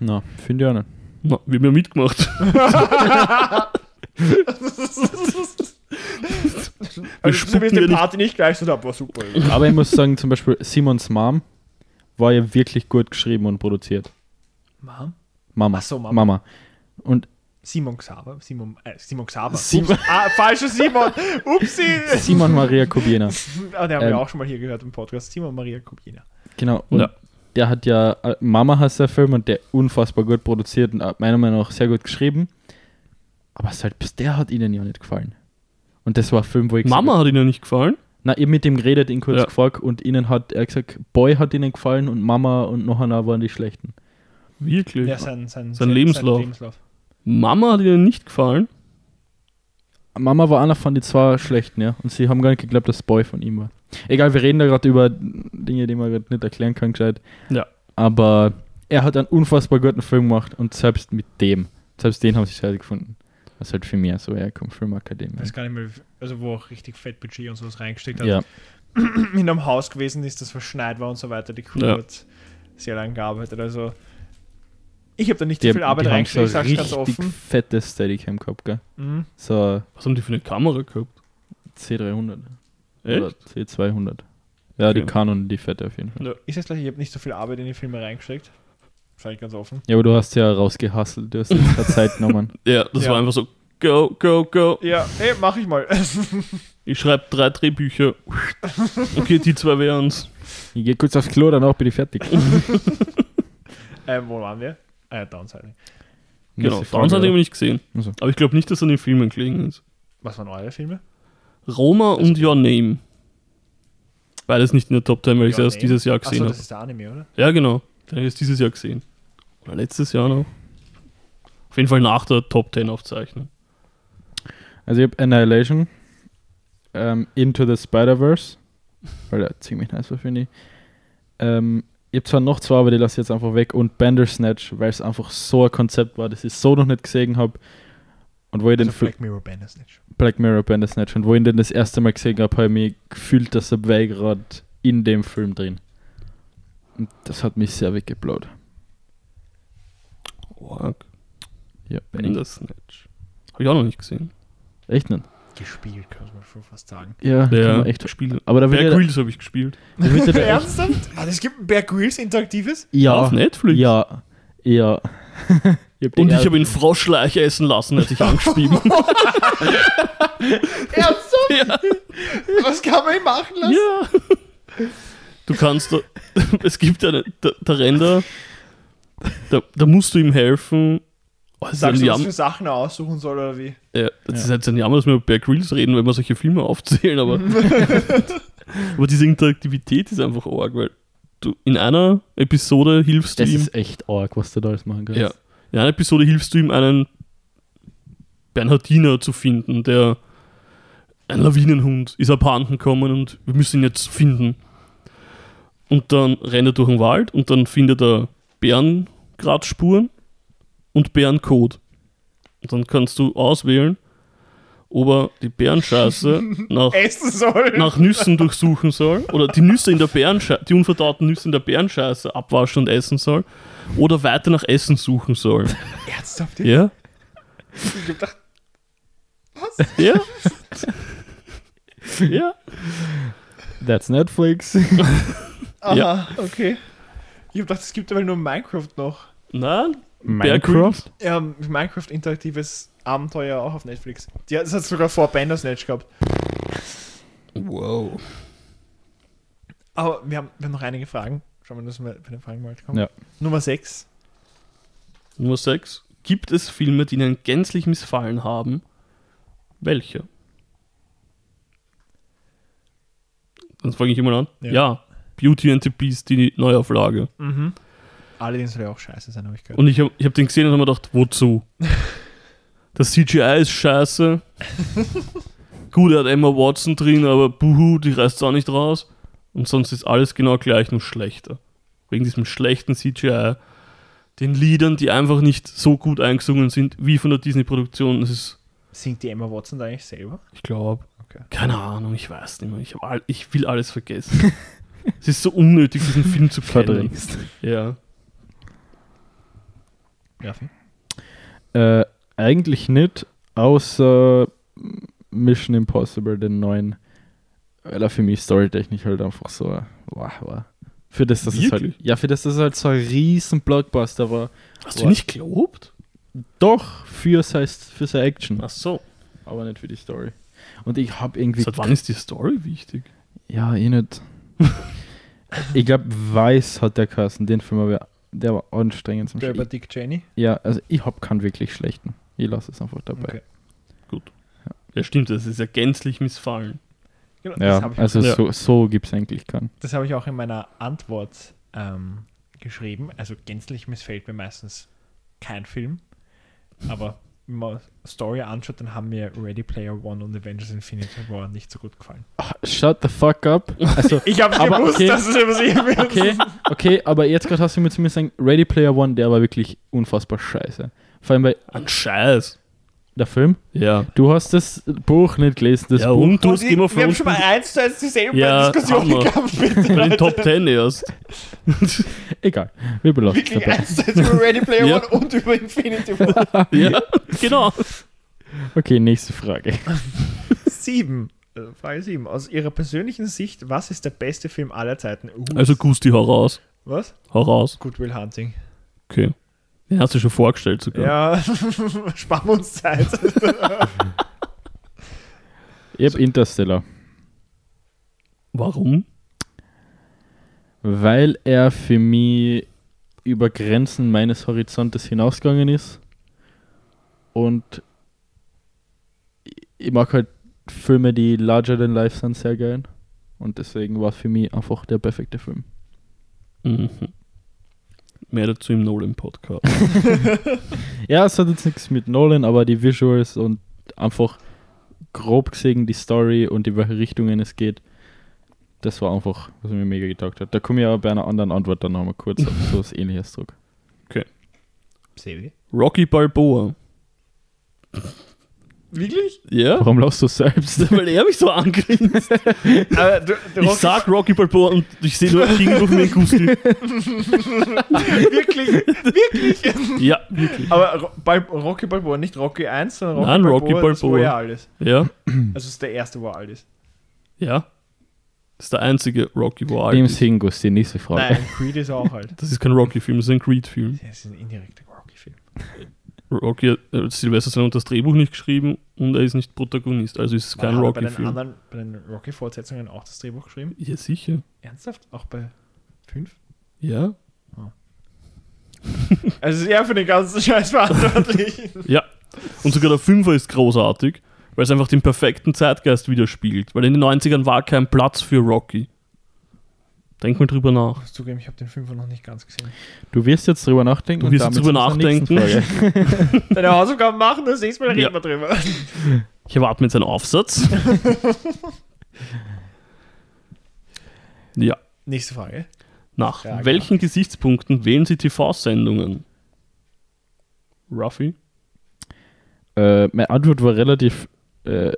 Na, finde ich auch nicht. Na, wir haben ja mitgemacht. Also, so nicht- Party nicht gleich so da, war super. Aber ich muss sagen, zum Beispiel Simons Mom war ja wirklich gut geschrieben und produziert. Mom? Mama. Ach so, Mama. Mama. Und Simon Xaver. Simon, äh, Simon Xaver. Simon- ah, falscher Simon. Upsi. Simon Maria Kubina. Ah, den haben Ähm, wir auch schon mal hier gehört im Podcast. Simon Maria Kubina. Genau. Und Ja. Der hat ja Mama heißt der Film und der unfassbar gut produziert und äh, meiner Meinung nach sehr gut geschrieben. Aber halt, bis der hat ihnen ja nicht gefallen. Und das war ein Film, wo ich Mama hat ihnen nicht gefallen. Na, ich mit dem geredet, ihn kurz Ja. gefragt und ihnen hat er gesagt, Boy hat ihnen gefallen und Mama und noch einer waren die schlechten. Wirklich. Ja, sein, sein, Sein Lebenslauf. Lebenslauf. Mama hat ihnen nicht gefallen. Mama war einer von den zwei schlechten, ja. Und sie haben gar nicht geglaubt, dass Boy von ihm war. Egal, wir reden da gerade über Dinge, die man gerade nicht erklären kann, gescheit. Ja. Aber er hat einen unfassbar guten Film gemacht und selbst mit dem, selbst den haben sie scheiße gefunden. Was halt für mich so herkommt, Filmakademie. Ich weiß gar nicht mehr, also wo auch richtig Fettbudget und sowas reingesteckt hat. Ja, in einem Haus gewesen ist, das verschneit war und so weiter. Die Crew Ja. hat sehr lange gearbeitet. Also ich habe da nicht die, so viel Arbeit reingesteckt, ich sag's ganz richtig offen. fettes Steadicam gehabt, gell? Mhm. So Was haben die für eine Kamera gehabt? C300 oder Echt? C200. Ja, die Okay. Canon, die fette auf jeden Fall. Ja. Ist jetzt gleich, ich habe nicht so viel Arbeit in die Filme reingesteckt. Sag ich ganz offen. Ja, aber du hast ja rausgehasselt, du hast extra Zeit genommen. Ja, das Ja. war einfach so, go, go, go. Ja, hey, mach ich mal. Ich schreibe drei Drehbücher. Okay, die zwei wären's. Ich gehe kurz aufs Klo, danach bin ich fertig. ähm, wo waren wir? Ah ja, Downsizing. Genau, Nächste Frage, Downs hat oder? ich nicht gesehen. Also. Aber ich glaube nicht, dass er in den Filmen gelegen ist. Was waren eure Filme? Roma und Your Name. Beides nicht in der Top 10, weil ich es erst dieses Jahr gesehen das habe. ist der Anime, oder? Ja, genau. Den habe ich erst dieses Jahr gesehen. Oder letztes Jahr noch. Auf jeden Fall nach der Top 10 Aufzeichnung. Also ich habe Annihilation, ähm, Into the Spider-Verse, weil der ziemlich nice war, finde ich. Ähm, ich habe zwar noch zwei, aber die lasse ich jetzt einfach weg. Und Bandersnatch, weil es einfach so ein Konzept war, das ich so noch nicht gesehen habe. Und wo ich den Also Film Black Mirror Bandersnatch. Black Mirror Bandersnatch und wo ich den das erste Mal gesehen habe, habe ich mich gefühlt, dass er wäre gerade in dem Film drin. Und das hat mich sehr weggeblaut. Org. Ja, Bandersnatch. Habe ich auch noch nicht gesehen. echt nicht. Gespielt, kann man schon fast sagen. Ja, kann Ja, man echt Spiele. Aber da Bear Grylls habe ich gespielt. Ernsthaft? Ah, es gibt ein Bear Grylls interaktives? ja, Auf Netflix. ja, ja. ich hab Und ich habe ihn Froschleiche essen lassen, als ich angespieben. Ernsthaft? ja. Was kann man ihm machen lassen? ja. Du kannst es gibt eine, der, der Render, da, da musst du ihm helfen. Oh, das Sagst ein du, was Jam- für Sachen er aussuchen soll oder wie? Ja, das Ja. ist jetzt ein Jammer, dass wir über Bear Grylls reden, wenn wir solche Filme aufzählen, aber, aber diese Interaktivität ist einfach arg, weil du in einer Episode hilfst Das du ihm. ist echt arg, was du da alles machen kannst. Ja. In einer Episode hilfst du ihm, einen Bernhardiner zu finden, der ein Lawinenhund ist abhanden gekommen und wir müssen ihn jetzt finden. Und dann rennt er durch den Wald und dann findet er Bärengratspuren und Bärencode. Und dann kannst du auswählen, ob er die Bärenscheiße nach Essen soll. nach Nüssen durchsuchen soll oder die Nüsse in der Bärenscheiße, die unverdauten Nüsse in der Bärenscheiße abwaschen und essen soll oder weiter nach Essen suchen soll. Ernsthaft? Ja? Ich hab gedacht, Ja? ja? That's Netflix. aha, Ja. okay. Ich hab gedacht, es gibt aber nur Minecraft noch. Nein? Minecraft? Ja, Minecraft interaktives Abenteuer auch auf Netflix. Ja, das hat sogar vor Bandersnatch gehabt. Wow. Aber wir haben, wir haben noch einige Fragen. Schauen wir, dass wir bei den Fragen mal kommen. Ja. Nummer 6. Nummer 6. Gibt es Filme, die Ihnen gänzlich missfallen haben? Welche? Dann fange ich immer an. Ja. Ja. Beauty and the Beast, die Neuauflage. Mhm. Allerdings soll ja auch scheiße sein, habe ich gehört. Und ich habe ich hab den gesehen und habe mir gedacht, wozu? Das CGI ist scheiße. Gut, er hat Emma Watson drin, aber buhu, die reißt auch nicht raus. Und sonst ist alles genau gleich, nur schlechter. Wegen diesem schlechten CGI. Den Liedern, die einfach nicht so gut eingesungen sind, wie von der Disney-Produktion. Das ist, Singt die Emma Watson da eigentlich selber? ich glaube, Okay. keine Ahnung, ich weiß nicht mehr. Ich, all, ich will alles vergessen. es ist so unnötig, diesen Film zu kennen. Ja. Rafi? Äh, eigentlich nicht, außer Mission Impossible, den neuen. Weil er für mich storytechnisch halt einfach so wow, war. Für das, dass es halt, ja, für das, dass es halt so ein riesen Blockbuster war. Hast Boah. du nicht gelobt? Doch, für seine, für seine Action, Ach so. aber nicht für die Story. Und ich habe irgendwie. Seit wann ist die Story wichtig? Ja, eh nicht. ich glaube, Weiß hat der Kassen, den Film, aber der war anstrengend zum Der über Spiel. Dick Cheney. Ja, also ich habe keinen wirklich schlechten. Ich lasse es einfach dabei. Okay. Ja, stimmt, das ist ja gänzlich missfallen. Genau, Ja, das habe ich, also Ja. so, so gibt es eigentlich keinen. das hab ich auch in meiner Antwort ähm, geschrieben. Also gänzlich missfällt mir meistens kein Film. Aber wenn man Story anschaut, dann haben mir Ready Player One und Avengers Infinity War nicht so gut gefallen. Ah, Shut the fuck up. Also, Ich habe Aber gewusst, okay. dass es übersehen wird. okay, okay, aber jetzt gerade hast du mir zu mir sagen, Ready Player One, der war wirklich unfassbar scheiße. Vor allem bei Ein Scheiß. der Film. Ja. Du hast das Buch nicht gelesen. Das ja, Buch. und du hast Game of wir haben schon mal eins zu eins dieselbe Ja, Diskussion Hammer. gehabt. Bitte, bei den. Top 10 erst. Egal, wir belassen es Wirklich dabei. eins zu eins über Ready Player Ja. One und über Infinity War. ja, genau. Okay, nächste Frage. Sieben. Äh, Frage 7. Aus Ihrer persönlichen Sicht, was ist der beste Film aller Zeiten? Uh, Also Gusti, hau raus. was? Hau raus. Good Will Hunting. Okay. Den hast du schon vorgestellt sogar. Ja, sparen wir uns Zeit. Ich habe Interstellar, Warum? weil er für mich über Grenzen meines Horizontes hinausgegangen ist. Und ich mag halt Filme, die larger than life sind, sehr geil. Und deswegen war es für mich einfach der perfekte Film. Mhm. Mehr dazu im Nolan-Podcast. Ja, es hat jetzt nichts mit Nolan, aber die Visuals und einfach grob gesehen die Story und in welche Richtungen es geht, das war einfach, was mir mega getaugt hat. Da komme ich aber bei einer anderen Antwort dann nochmal kurz auf so was ähnliches zurück. Sebi? Rocky Balboa. Wirklich? Ja? Warum lachst du selbst? Weil er mich so angrinst. Aber du, du Ich Rocky- sag Rocky Balboa und ich sehe nur gegenüber von mir Gusti. wirklich, wirklich. Ja, wirklich. Aber Bal Rocky Balboa, nicht Rocky 1, sondern Rocky Nein, Balboa, Rocky Das, Balboa. er alt ist. Ja, Also das ist der erste, wo er alt ist. ja. Das ist der einzige Rocky, wo alt Dem ist. Singus, die nächste Frage. Nein, Creed ist auch alt. Das ist kein Rocky-Film, das ist ein Creed-Film. Das ist ein indirekter Rocky-Film. Rocky hat äh, Sylvester Stallone hat das Drehbuch nicht geschrieben und er ist nicht Protagonist, also ist es kein Hat er bei den Rocky-Film. den Rocky-Fortsetzungen auch das Drehbuch geschrieben? Ja, sicher. Ernsthaft? Auch bei 5? Ja. Also ist er für den ganzen Scheiß verantwortlich. Ja. Und sogar der Fünfer ist großartig, weil es einfach den perfekten Zeitgeist widerspiegelt. Weil in den 90ern war kein Platz für Rocky. Denk mal drüber nach. Ich muss zugeben, ich habe den Fünfer noch nicht ganz gesehen. Du wirst jetzt drüber nachdenken. Du wirst und jetzt damit drüber nachdenken. Deine Hausaufgaben machen, das nächste Mal reden Ja. wir drüber. Ich erwarte mir jetzt einen Aufsatz. ja. Nächste Frage. Nach Frage welchen Gesichtspunkten wählen Sie TV-Sendungen? Ruffy? Äh, meine Antwort war relativ. Äh,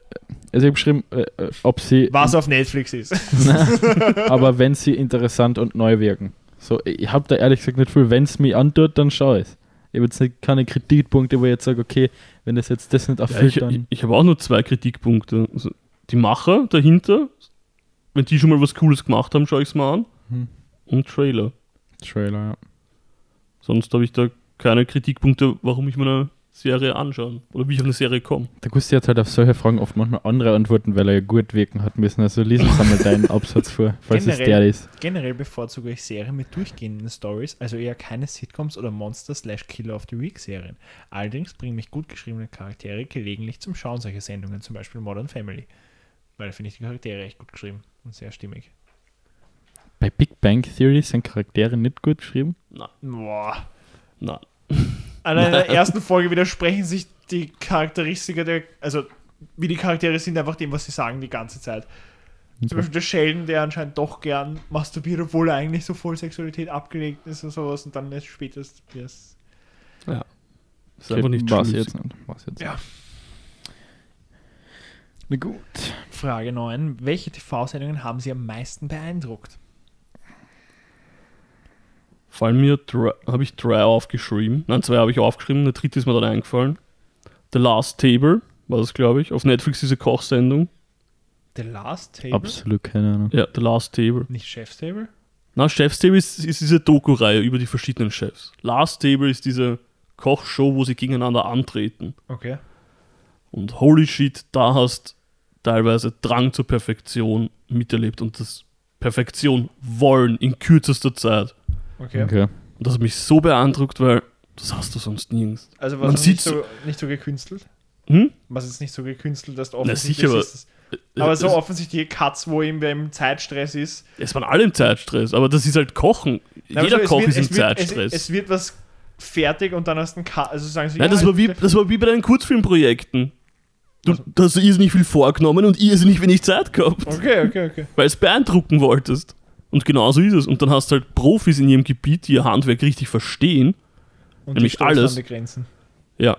also ich habe geschrieben, äh, äh, ob sie. Was auf Netflix ist. aber wenn sie interessant und neu wirken. So, ich habe da ehrlich gesagt nicht viel. Wenn es mich antut, dann schaue ich es. Ich habe jetzt nicht, keine Kritikpunkte, wo ich jetzt sage, okay, wenn das jetzt das nicht Ja, erfüllt, ich ich, dann. ich habe auch nur zwei Kritikpunkte. Also die Macher dahinter, wenn die schon mal was Cooles gemacht haben, schaue ich es mal an. Hm. Und Trailer. Trailer, ja. Sonst habe ich da keine Kritikpunkte, warum ich mir eine Serie anschaue oder wie ich auf eine Serie komme. Der Gusti hat halt auf solche Fragen oft manchmal andere Antworten, weil er ja gut wirken hat müssen. Also lies uns einmal deinen Absatz vor, falls es Generell- der ist. Generell bevorzuge ich Serien mit durchgehenden Stories, also eher keine Sitcoms oder Monster slash Killer of the Week Serien. Allerdings bringen mich gut geschriebene Charaktere gelegentlich zum Schauen solcher Sendungen, zum Beispiel Modern Family. Weil da finde ich die Charaktere echt gut geschrieben und sehr stimmig. Bei Big Bang Theory sind Charaktere nicht gut geschrieben. Nein, Boah. nein. An der ersten Folge widersprechen sich die Charakteristika der, also wie die Charaktere sind, einfach dem, was sie sagen die ganze Zeit. Zum Beispiel der Sheldon, der anscheinend doch gern masturbiert, obwohl er eigentlich so voll Sexualität abgelegt ist und sowas und dann erst später ist es. Das ist einfach nicht war's schlüssig. jetzt. War's jetzt Ja. Na gut. Frage 9. Welche TV-Sendungen haben Sie am meisten beeindruckt? Fallen mir drei, habe ich drei aufgeschrieben. Nein, zwei habe ich aufgeschrieben, eine dritte ist mir dann eingefallen. The Last Table war das, glaube ich. Auf Netflix diese Kochsendung. The Last Table? Absolut keine Ahnung. Ja, The Last Table. Nicht Chef's Table? Na, Chef's Table ist, ist diese Doku-Reihe über die verschiedenen Chefs. Last Table ist diese Kochshow, wo sie gegeneinander antreten. Okay. Und holy shit, da hast teilweise Drang zur Perfektion miterlebt und das Perfektion wollen in kürzester Zeit. Okay. Okay. Und das hat mich so beeindruckt, weil das hast du sonst nirgends. Also Man was ist nicht so, nicht so gekünstelt? Hm? Was ist nicht so gekünstelt, dass du Na, offensichtlich sicher, aber- ist es- Aber so es, offensichtliche Cuts, wo ihm im Zeitstress ist. es waren alle im Zeitstress, aber das ist halt Kochen. Nein, Jeder also es Koch wird- ist im es wird- Zeitstress. Es, es wird was fertig und dann hast du einen Cut. Also sagen sie, Nein, ja, das, war wie, das war wie bei deinen Kurzfilmprojekten. Du, da hast du irrsinnig viel vorgenommen und irrsinnig wenig Zeit gehabt, Okay, okay, okay. weil es beeindrucken wolltest. Und genau so ist es. Und dann hast du halt Profis in ihrem Gebiet, die ihr Handwerk richtig verstehen. Und Nämlich alles. an die Grenzen. Ja.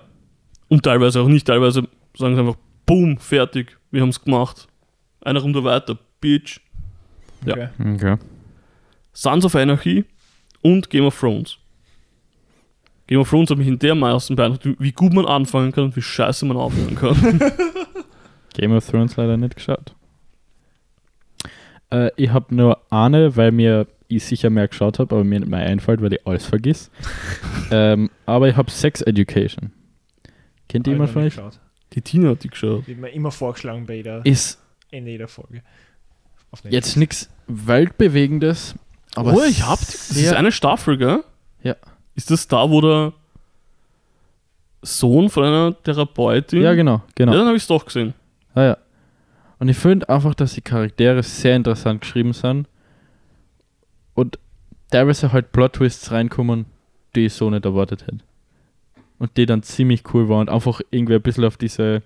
Und teilweise auch nicht. Teilweise sagen sie einfach, boom, fertig, wir haben es gemacht. Eine Runde weiter, Bitch. Ja. Okay. Okay. Sons of Anarchy und Game of Thrones. Game of Thrones hat mich in dermaßen beeindruckt, wie gut man anfangen kann und wie scheiße man aufhören kann. Game of Thrones leider nicht geschaut. Äh, ich habe nur eine, weil mir ich sicher mehr geschaut habe, aber mir nicht mehr einfällt, weil ich alles vergiss. ähm, aber ich habe Sex Education. Kennt ich jemand von euch? Die Tina hat die geschaut. Wird mir immer vorgeschlagen bei jeder, Ist Ende jeder Folge. Auf jetzt nichts Weltbewegendes, aber oh, ich hab die. Das ist sehr- eine Staffel, gell? Ja. Ist das da, wo der Sohn von einer Therapeutin. Ja, genau, genau. Ja, dann habe ich es doch gesehen. Ah, ja. Und ich finde einfach, dass die Charaktere sehr interessant geschrieben sind und teilweise halt Plot-Twists reinkommen, die ich so nicht erwartet hätte. Und die dann ziemlich cool waren und einfach irgendwie ein bisschen auf diese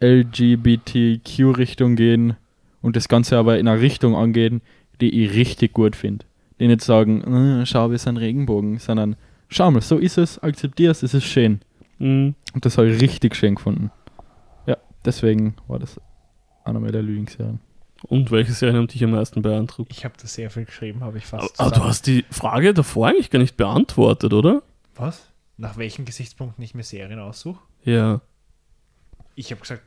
LGBTQ-Richtung gehen und das Ganze aber in eine Richtung angehen, die ich richtig gut finde. Die nicht sagen, "Äh, schau, wir sind Regenbogen, sondern schau mal, so ist es, akzeptier es, es ist schön. Mhm. Und das habe ich richtig schön gefunden. Ja, deswegen war das einer meiner Lieblingsserien. Und welche Serien haben dich am meisten beeindruckt? Ich habe da sehr viel geschrieben, habe ich Aber, fast. aber du hast die Frage davor eigentlich gar nicht beantwortet, oder? Was? Nach welchen Gesichtspunkten ich mir Serien aussuche? Ja. Ich habe gesagt.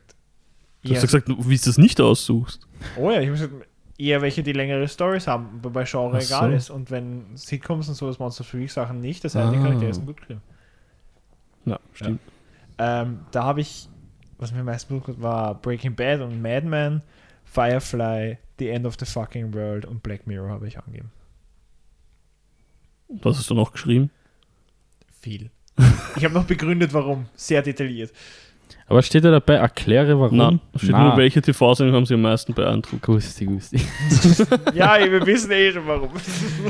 Du hast ja gesagt, wie du es nicht aussuchst. Oh ja, ich habe gesagt, eher welche, die längere Stories haben, wobei Genre Ach so. egal ist. Und wenn Sitcoms und so, das Monster Week Sachen nicht, das heißt, die Ah. Charaktere sind gut geschrieben. Ja, stimmt. Ähm, da habe ich, was mir am meisten gut hat, war Breaking Bad und Mad Men, Firefly, The End of the Fucking World und Black Mirror habe ich angegeben. Was hast du noch geschrieben? Viel. Ich habe noch begründet, warum. Sehr detailliert. Aber steht da dabei, erkläre warum? Nein, steht nur, welche TV-Serien haben sie am meisten beeindruckt. Gusti, Gusti. Ja, wir wissen eh schon warum.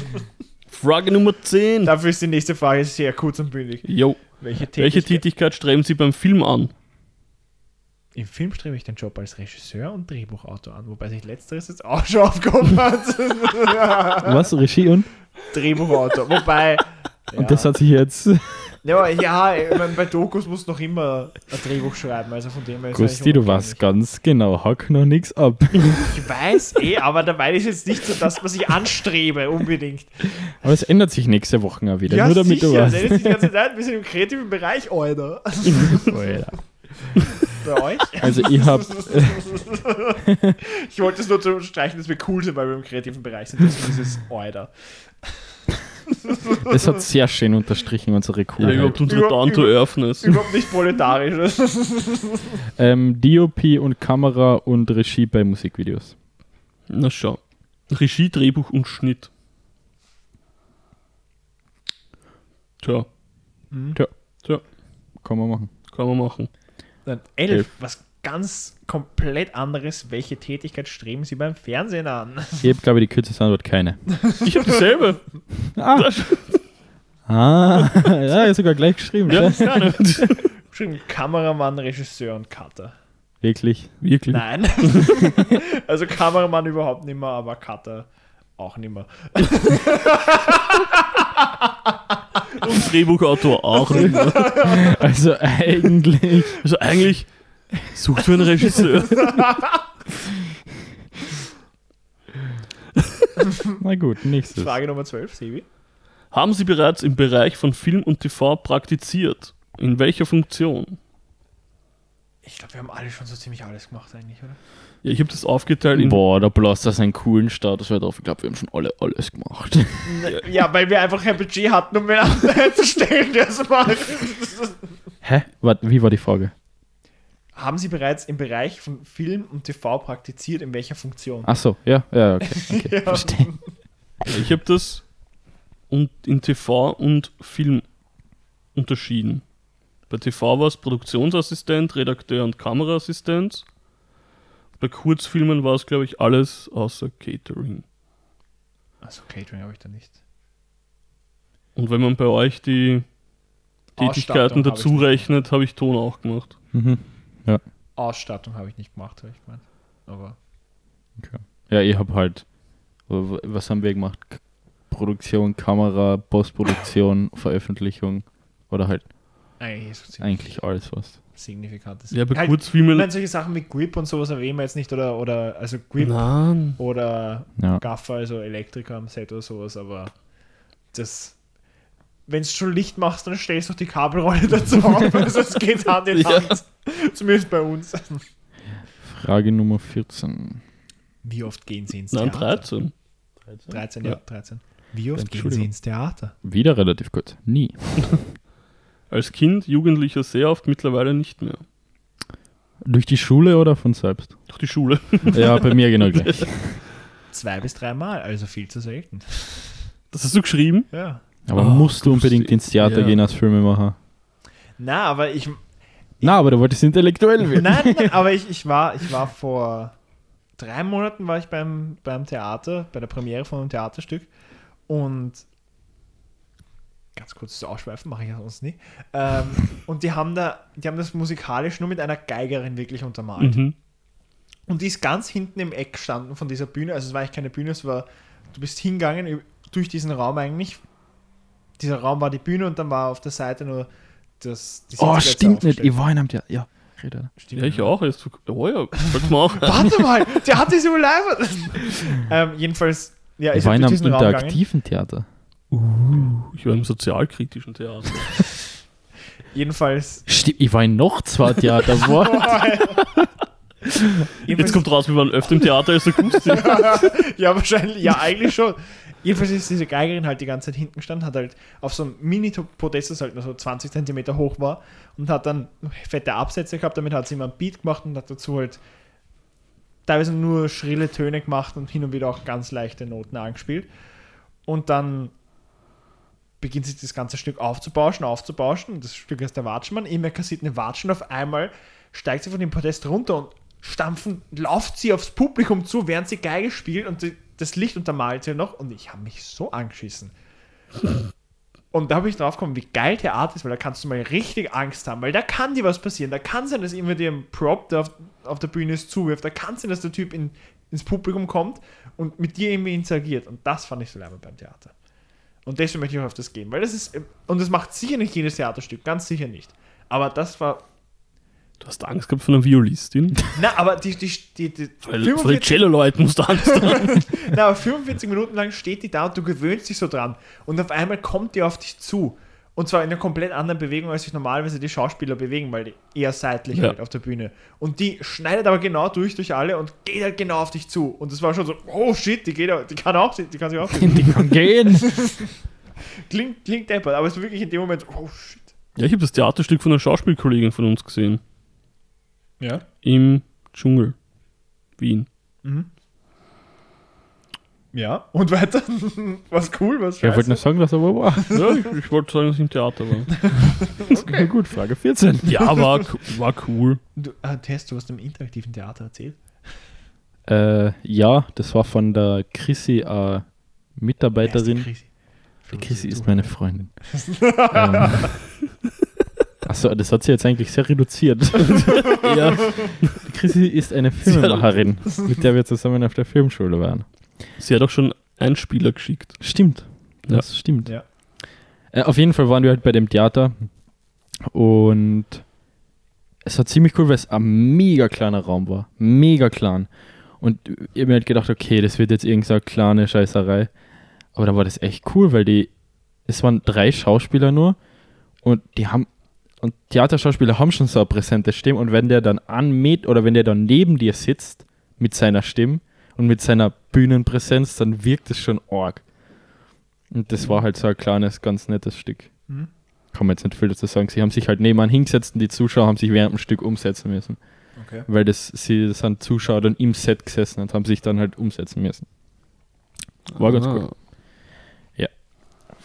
Frage Nummer 10. Dafür ist die nächste Frage sehr kurz und bündig. Jo. Welche Tätigkeit? Welche Tätigkeit streben sie beim Film an? Im Film strebe ich den Job als Regisseur und Drehbuchautor an, wobei sich letzteres jetzt auch schon aufgehoben hat. Was? Regie und? Drehbuchautor. Wobei. Und das hat sich jetzt. Ja, ja, ich meine, bei Dokus musst du noch immer ein Drehbuch schreiben, also von dem her ist Gusti, du weißt ganz genau, hack noch nichts ab. Ich weiß eh, aber da meine ich jetzt nicht so, dass man sich anstrebe, unbedingt. Aber es ändert sich nächste Woche auch wieder. ja, nur damit sicher, du das weißt. ändert sich die ganze Zeit. Wir sind im kreativen Bereich, Alter. Alter. Bei euch? Also ich habe Ich wollte es nur zu streichen, dass wir cool sind, weil wir im kreativen Bereich sind. Deswegen dieses Alter. es hat sehr schön unterstrichen unsere Ja, Coolheit. überhaupt unsere Down to Earthness. Überhaupt nicht proletarisch. ähm, DOP und Kamera und Regie bei Musikvideos. Na schau. Regie, Drehbuch und Schnitt. Tja, Kann man machen. kann man machen. Dann elf. Was ganz komplett anderes. Welche Tätigkeit streben Sie beim Fernsehen an? Ich habe, glaube ich, die kürzeste Antwort keine. Ich habe dieselbe. Ah, ah ja, sogar gleich geschrieben. Ja, Ja. gerne. Geschrieben Kameramann, Regisseur und Cutter. Wirklich. Wirklich. Nein. also Kameramann überhaupt nicht mehr, aber Cutter auch nicht mehr. Und Drehbuchautor auch nicht. Also eigentlich. Also eigentlich sucht für einen Regisseur. Na gut, nächstes. Frage Nummer 12, Sebi. Haben Sie bereits im Bereich von Film und TV praktiziert? In welcher Funktion? Ich glaube, wir haben alle schon so ziemlich alles gemacht eigentlich, oder? Ja, ich habe das aufgeteilt in. Boah, der Blaster seinen coolen Status wäre drauf. Ich glaube, wir haben schon alle alles gemacht. Ja, weil wir einfach kein Budget hatten, um mir zu stellen, der es macht. Hä? Warte, wie war die Frage? Haben Sie bereits im Bereich von Film und TV praktiziert, in welcher Funktion? Ach so, ja, ja, okay. okay. Ja. Verstehe. Ich habe das und in TV und Film unterschieden. Bei TV war es Produktionsassistent, Redakteur und Kameraassistent. Bei Kurzfilmen war es, glaube ich, alles außer Catering. Also Catering habe ich da nicht. Und wenn man bei euch die Tätigkeiten hab dazu ich rechnet, habe ich Ton auch gemacht. Mhm. Ausstattung habe ich nicht gemacht, habe ich gemeint. Aber Ja, ich habe halt. Was haben wir gemacht? Produktion, Kamera, Postproduktion, Veröffentlichung oder halt eigentlich eigentlich alles was. Signifikantes. Ja, bei Halt, Kurzfilmen. Nein, solche Sachen wie Grip und sowas erwähnen wir jetzt nicht, oder, oder also Grip Nein. oder Ja. Gaffer, also Elektriker am Set oder sowas, aber das. Wenn du schon Licht machst, dann stellst du doch die Kabelrolle dazu auf, also es geht Hand in Ja. Hand. Zumindest bei uns. Frage Nummer 14. Wie oft gehen sie ins Nein, Theater? 13. 13, ja, Ja. 13. Wie oft gehen sie ins Theater? Wieder relativ kurz. Nie. Als Kind, Jugendlicher sehr oft, mittlerweile nicht mehr. Durch die Schule oder von selbst? Durch die Schule. Ja, bei mir genau gleich. Zwei bis dreimal, also viel zu selten. Das hast du geschrieben? Ja. Aber Oh, musst du unbedingt ins Theater ja. gehen als Filmemacher? Na, aber ich. Na, aber du wolltest intellektuell werden. Nein, nein, nein, aber ich, ich, war, ich war vor drei Monaten war ich beim, beim Theater, bei der Premiere von einem Theaterstück und ganz kurz zu ausschweifen, mache ich ja sonst nie. Ähm, und die haben da, die haben das musikalisch nur mit einer Geigerin wirklich untermalt. Mhm. Und die ist ganz hinten im Eck gestanden von dieser Bühne. Also es war eigentlich keine Bühne, es war, du bist hingegangen durch diesen Raum eigentlich. Dieser Raum war die Bühne und dann war auf der Seite nur das. die Oh, stimmt nicht. Ich war in einem Theater. Ja, rede. Stimmt Ja, ich auch. Jetzt, oh ja, sag's mal auch. Warte mal, der hat diese live. ähm, jedenfalls, ja, Ich ist war in durch einem diesen Raum gegangen. interaktiven Theater. Ich war im sozialkritischen Theater. Jedenfalls, Stimmt, ich war in noch zwei Theater. Boah. Jetzt kommt raus, wir waren öfter im Theater als Akustik. ja, wahrscheinlich, ja, eigentlich schon. Jedenfalls ist diese Geigerin halt die ganze Zeit hinten gestanden, hat halt auf so einem Mini-Podest, das halt nur so 20 Zentimeter hoch war, und hat dann fette Absätze gehabt. Damit hat sie immer ein Beat gemacht und hat dazu halt teilweise nur schrille Töne gemacht und hin und wieder auch ganz leichte Noten angespielt. Und dann beginnt sich das ganze Stück aufzubauschen, aufzubauschen. Das Stück heißt der Watschmann. Immer kassiert eine Watschen. Auf einmal steigt sie von dem Podest runter und stampfen, lauft sie aufs Publikum zu, während sie Geige spielt und die, das Licht untermalt sie noch. Und ich habe mich so angeschissen. Und da habe ich drauf gekommen, wie geil Theater ist, weil da kannst du mal richtig Angst haben, weil da kann dir was passieren. Da kann sein, dass immer dir ein Prop, der auf, auf der Bühne ist, zuwirft. Da kann sein, dass der Typ in, ins Publikum kommt und mit dir irgendwie interagiert. Und das fand ich so leibend beim Theater. Und deswegen möchte ich auch auf das gehen, weil das ist, und das macht sicher nicht jedes Theaterstück, ganz sicher nicht. Aber das war, Du hast Angst gehabt von einer Violistin? na, aber die, die, die, die Weil 45 vor den Cello-Leuten musst du Angst haben. Na, aber 45 Minuten lang steht die da und du gewöhnst dich so dran. Und auf einmal kommt die auf dich zu. Und zwar in einer komplett anderen Bewegung, als sich normalerweise die Schauspieler bewegen, weil die eher seitlich Ja. halt auf der Bühne. Und die schneidet aber genau durch, durch alle und geht halt genau auf dich zu. Und das war schon so, oh shit, die geht auch, die kann auch, die kann sich auch. Die kann gehen. klingt, klingt deppert, aber es war wirklich in dem Moment, oh shit. Ja, ich habe das Theaterstück von einer Schauspielkollegin von uns gesehen. Ja. Im Dschungel. Wien. Mhm. Ja, und weiter. was cool, was Ich wollte nur sagen, dass er wo war. Ja, ich, ich wollte sagen, dass ich im Theater war. Okay. Gut, Frage 14. Ja, war, war cool. Du, ah, Test, du hast im interaktiven Theater erzählt. Äh, ja, das war von der Chrissy, äh, Mitarbeiterin. Chrissy? Die Chrissy ist meine Freundin. ähm, Achso, das hat sie jetzt eigentlich sehr reduziert. ja, Chrissy ist eine Filmemacherin, mit der wir zusammen auf der Filmschule waren. Sie hat auch schon einen Spieler geschickt. Stimmt. Das stimmt. Ja. Äh, auf jeden Fall waren wir halt bei dem Theater und es war ziemlich cool, weil es ein mega kleiner Raum war. Mega klein. Und ich hab mir halt gedacht, okay, das wird jetzt irgendeine kleine Scheißerei. Aber dann war das echt cool, weil die, es waren drei Schauspieler nur und die haben und Theaterschauspieler haben schon so eine präsente Stimme und wenn der dann an mit oder wenn der dann neben dir sitzt mit seiner Stimme und mit seiner Bühnenpräsenz, dann wirkt es schon arg. Und das war halt so ein kleines, ganz nettes Stück. Mhm. Kann man jetzt nicht viel dazu sagen. Sie haben sich halt nebenan hingesetzt und die Zuschauer haben sich während dem Stück umsetzen müssen. Okay. Weil das, sie das sind Zuschauer dann im Set gesessen und haben sich dann halt umsetzen müssen. War ganz Ah. cool.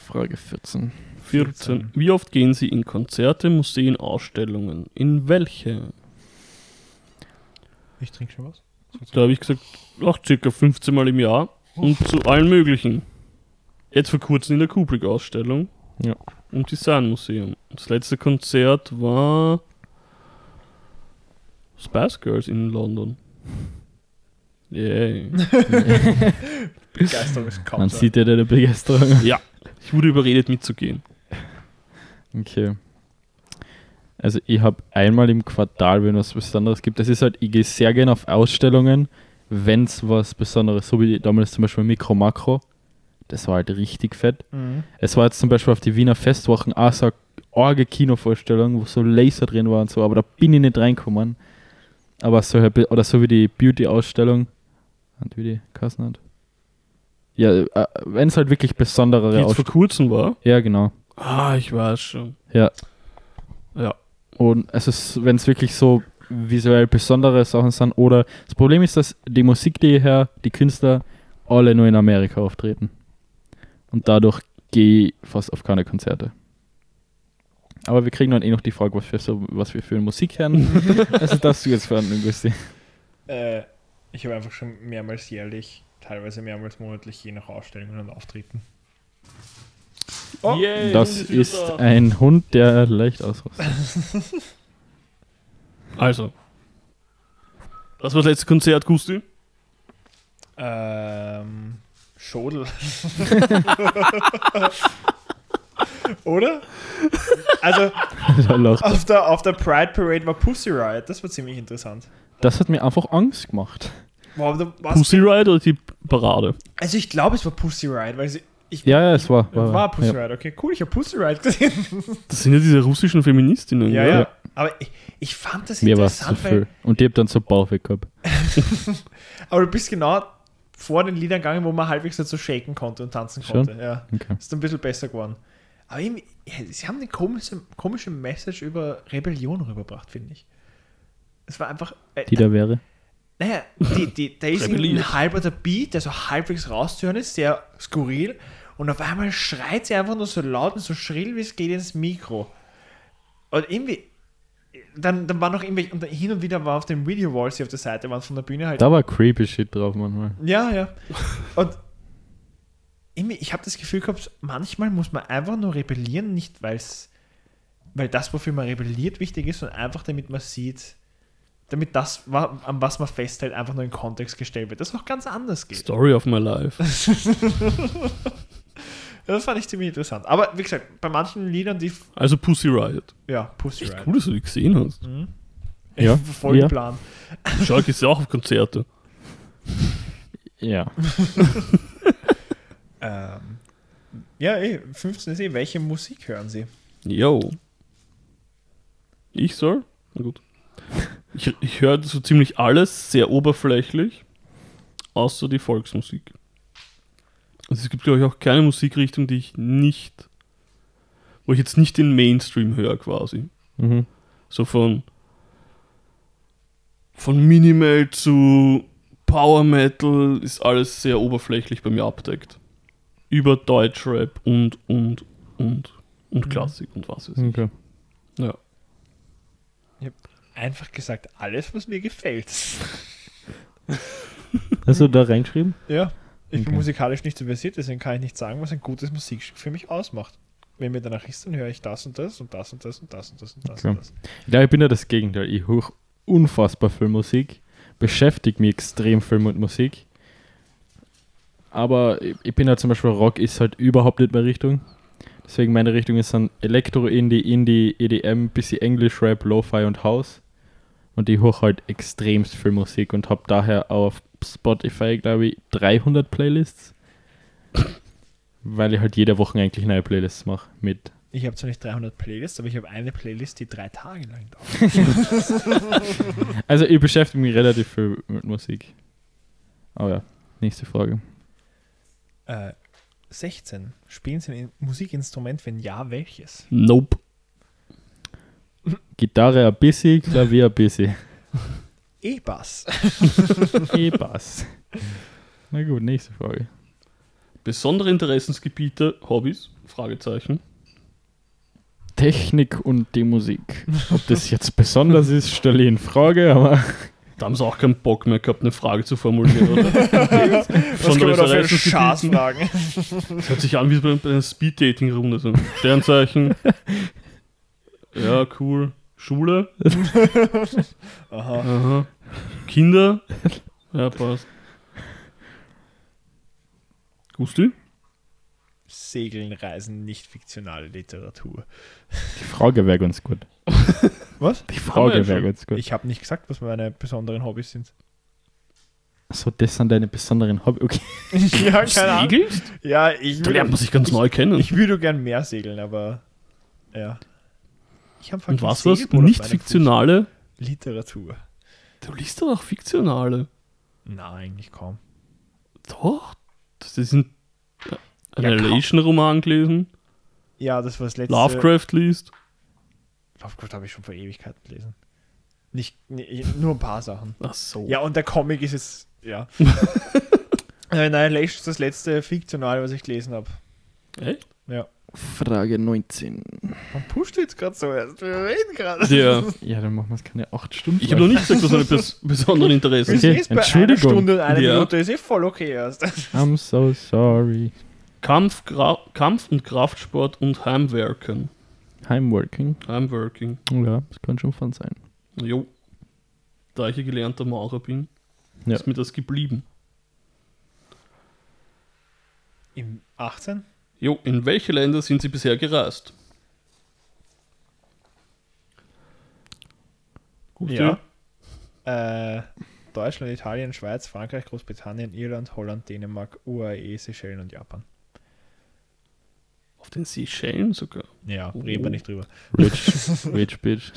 Frage 14. 14. Wie oft gehen Sie in Konzerte, Museen, Ausstellungen? In welche? Ich trinke schon was. Da habe ich gesagt, auch circa 15 Mal im Jahr und zu allen möglichen. Jetzt vor kurzem in der Kubrick-Ausstellung Ja. im Designmuseum. Das letzte Konzert war Spice Girls in London. Yay. Begeisterung ist kaum Man sieht ja deine Begeisterung. ja, ich wurde überredet mitzugehen. Okay. Also ich habe einmal im Quartal, wenn was Besonderes gibt, das ist halt, ich gehe sehr gerne auf Ausstellungen, wenn es was Besonderes, so wie damals zum Beispiel Mikro Makro, das war halt richtig fett. Mhm. Es war jetzt zum Beispiel auf die Wiener Festwochen auch so eine arge Kinovorstellung, wo so Laser drin war und so, aber da bin ich nicht reingekommen. Aber so, halt- oder so wie die Beauty-Ausstellung, und wie die Kassen hat. Ja, äh, wenn es halt wirklich besondere jetzt vor Ausstellungen. kurzem war. Ja, genau. Ah, ich weiß schon. Ja. Ja. Und es ist, wenn es wirklich so visuell besondere Sachen sind, oder das Problem ist, dass die Musik, die her, die Künstler, alle nur in Amerika auftreten. Und dadurch gehe ich fast auf keine Konzerte. Aber wir kriegen dann eh noch die Frage, was wir, so, was wir für Musik hören. also darfst du jetzt verhandeln, Gusti. Äh, ich habe einfach schon mehrmals jährlich, teilweise mehrmals monatlich, je nach Ausstellungen und Auftreten. Oh, Yay, Das ist da. ein Hund, der leicht ausrastet. Also. Das war das letzte Konzert, Gusti. Ähm, Schodel. Oder? Also, auf der, auf der Pride Parade war Pussy Riot. Das war ziemlich interessant. das hat mir einfach Angst gemacht. Wow, Pussy Riot oder die Parade? Also, ich glaube, es war Pussy Riot, weil sie. Ich, Ja, ja, es war. War, war, Pussy ja. Riot, okay, cool, ich habe Pussy Riot gesehen. Das sind ja diese russischen Feministinnen. Ja, gell? ja. Aber ich, ich fand das Mir war es zu interessant, viel. Und die hab dann so Bauchweg gehabt. Aber du bist genau vor den Liedern gegangen, wo man halbwegs dazu shaken konnte und tanzen Schon? konnte. Ja. Okay. Ist ein bisschen besser geworden. Aber ja, sie haben eine komische, komische Message über Rebellion rübergebracht, finde ich. Es war einfach. Äh, Die da wäre. Naja, die, die, da ist ein halber der Beat, der so halbwegs rauszuhören ist, sehr skurril. Und auf einmal schreit sie einfach nur so laut und so schrill, wie es geht ins Mikro. Und irgendwie, dann, dann war noch irgendwie, und hin und wieder war auf den Video Walls, die auf der Seite waren von der Bühne halt. Da war creepy Shit drauf manchmal. Ja, ja. Und irgendwie, ich habe das Gefühl gehabt, manchmal muss man einfach nur rebellieren, nicht weil's, weil das, wofür man rebelliert, wichtig ist, sondern einfach damit man sieht, damit das, an was man festhält, einfach nur in Kontext gestellt wird, das auch ganz anders geht. Story of my life. Das fand ich ziemlich interessant. Aber wie gesagt, bei manchen Liedern, die, Also Pussy Riot. ja, Pussy Echt Riot. cool, dass du die gesehen hast. Mhm. Ja, Voll ja. Plan. Schalke ist ja auch auf Konzerte. Ja. Ähm, ja, eh, 15 ist eh, welche Musik hören Sie? Yo. Ich soll? Na gut. Ich, ich höre so ziemlich alles, sehr oberflächlich, außer die Volksmusik. Also es gibt, glaube ich, auch keine Musikrichtung, die ich nicht, wo ich jetzt nicht den Mainstream höre quasi. Mhm. So von, von Minimal zu Power Metal ist alles sehr oberflächlich bei mir abdeckt. Über Deutschrap und, und, und, und Klassik und was weiß ich. Okay. Ja. Einfach gesagt, alles, was mir gefällt. Hast du da reingeschrieben? Ja, ich bin Okay. musikalisch nicht so versiert, deswegen kann ich nicht sagen, was ein gutes Musikstück für mich ausmacht. Wenn mir danach ist, dann höre ich das und das und das und das und das und das und das Okay. und das. Ich glaube, ich bin ja das Gegenteil. Ich höre unfassbar viel Musik, beschäftige mich extrem viel mit Musik. Aber ich ich bin ja zum Beispiel Rock ist halt überhaupt nicht meine Richtung. Deswegen meine Richtung ist dann Elektro, Indie, Indie, EDM, bisschen English Rap, Lo-Fi und House. Und ich höre halt extremst viel Musik und habe daher auf Spotify, glaube ich, 300 Playlists. Weil ich halt jede Woche eigentlich neue Playlists mache mit Ich habe zwar nicht 300 Playlists, aber ich habe eine Playlist, die drei Tage lang dauert. Also ich beschäftige mich relativ viel mit Musik. Aber ja, nächste Frage. Äh, 16. Spielen Sie ein Musikinstrument? Wenn ja, welches? Nope. Gitarre ein bisschen, Klavier ein bisschen. E-Bass. E-Bass. Na gut, nächste Frage. Besondere Interessensgebiete, Hobbys? Fragezeichen. Technik und die Musik. Ob das jetzt besonders ist, stelle ich in Frage, aber Da haben sie auch keinen Bock mehr gehabt, eine Frage zu formulieren, oder? Was können Besondere wir da für Interessensgebiete. Schaß fragen? Das hört sich an wie bei bei einer Speed-Dating-Runde. So. Sternzeichen. Ja, cool. Schule. Aha. Aha. Kinder. Ja, passt. Gusti? Segeln, Reisen, nicht fiktionale Literatur. die Frage wäre ganz gut. Was? Die Frage ja wäre ganz gut. Ich habe nicht gesagt, was meine besonderen Hobbys sind. So, das sind deine besonderen Hobby. Okay. ja, keine Ahnung. Segelst? Ja, ich Da lernt man sich ganz neu kennen. Ich würde gern mehr segeln, aber ja. Ich habe Und was was? Nicht fiktionale? Literatur. Du liest doch auch fiktionale. Nein, eigentlich kaum. Doch. Das ist ein Ja, Annihilation-Roman gelesen. Ja, das war das letzte. Lovecraft liest. Lovecraft habe ich schon vor Ewigkeiten gelesen. Nicht, nee, nur ein paar Sachen. Ach so. Ja, und der Comic ist jetzt, ja. Äh, Annihilation ist das letzte Fiktionale, was ich gelesen habe. Echt? Ja. Frage 19. Man pusht jetzt gerade so erst. Wir reden gerade. Ja. Ja, dann machen wir es keine 8 Stunden. Ich habe noch nicht gesagt, was meine bes besonderen Interessen. Okay, sind jetzt bei einer Entschuldigung. Stunde und einer Ja. Minute, ist eh voll okay erst. I'm so sorry. Kampf, Gra Kampf und Kraftsport und Heimwerken. Heimworking. Heimworking. Ja, das kann schon fun sein. Jo. Da ich ja gelernter Maurer bin, Ja. ist mir das geblieben. Im 18? Jo, in welche Länder sind Sie bisher gereist? Gut, Ja. Äh, Deutschland, Italien, Schweiz, Frankreich, Großbritannien, Irland, Holland, Dänemark, UAE, Seychellen und Japan. Auf den Seychellen sogar. Ja, Oh. reden wir nicht drüber. Rich, rich bitch.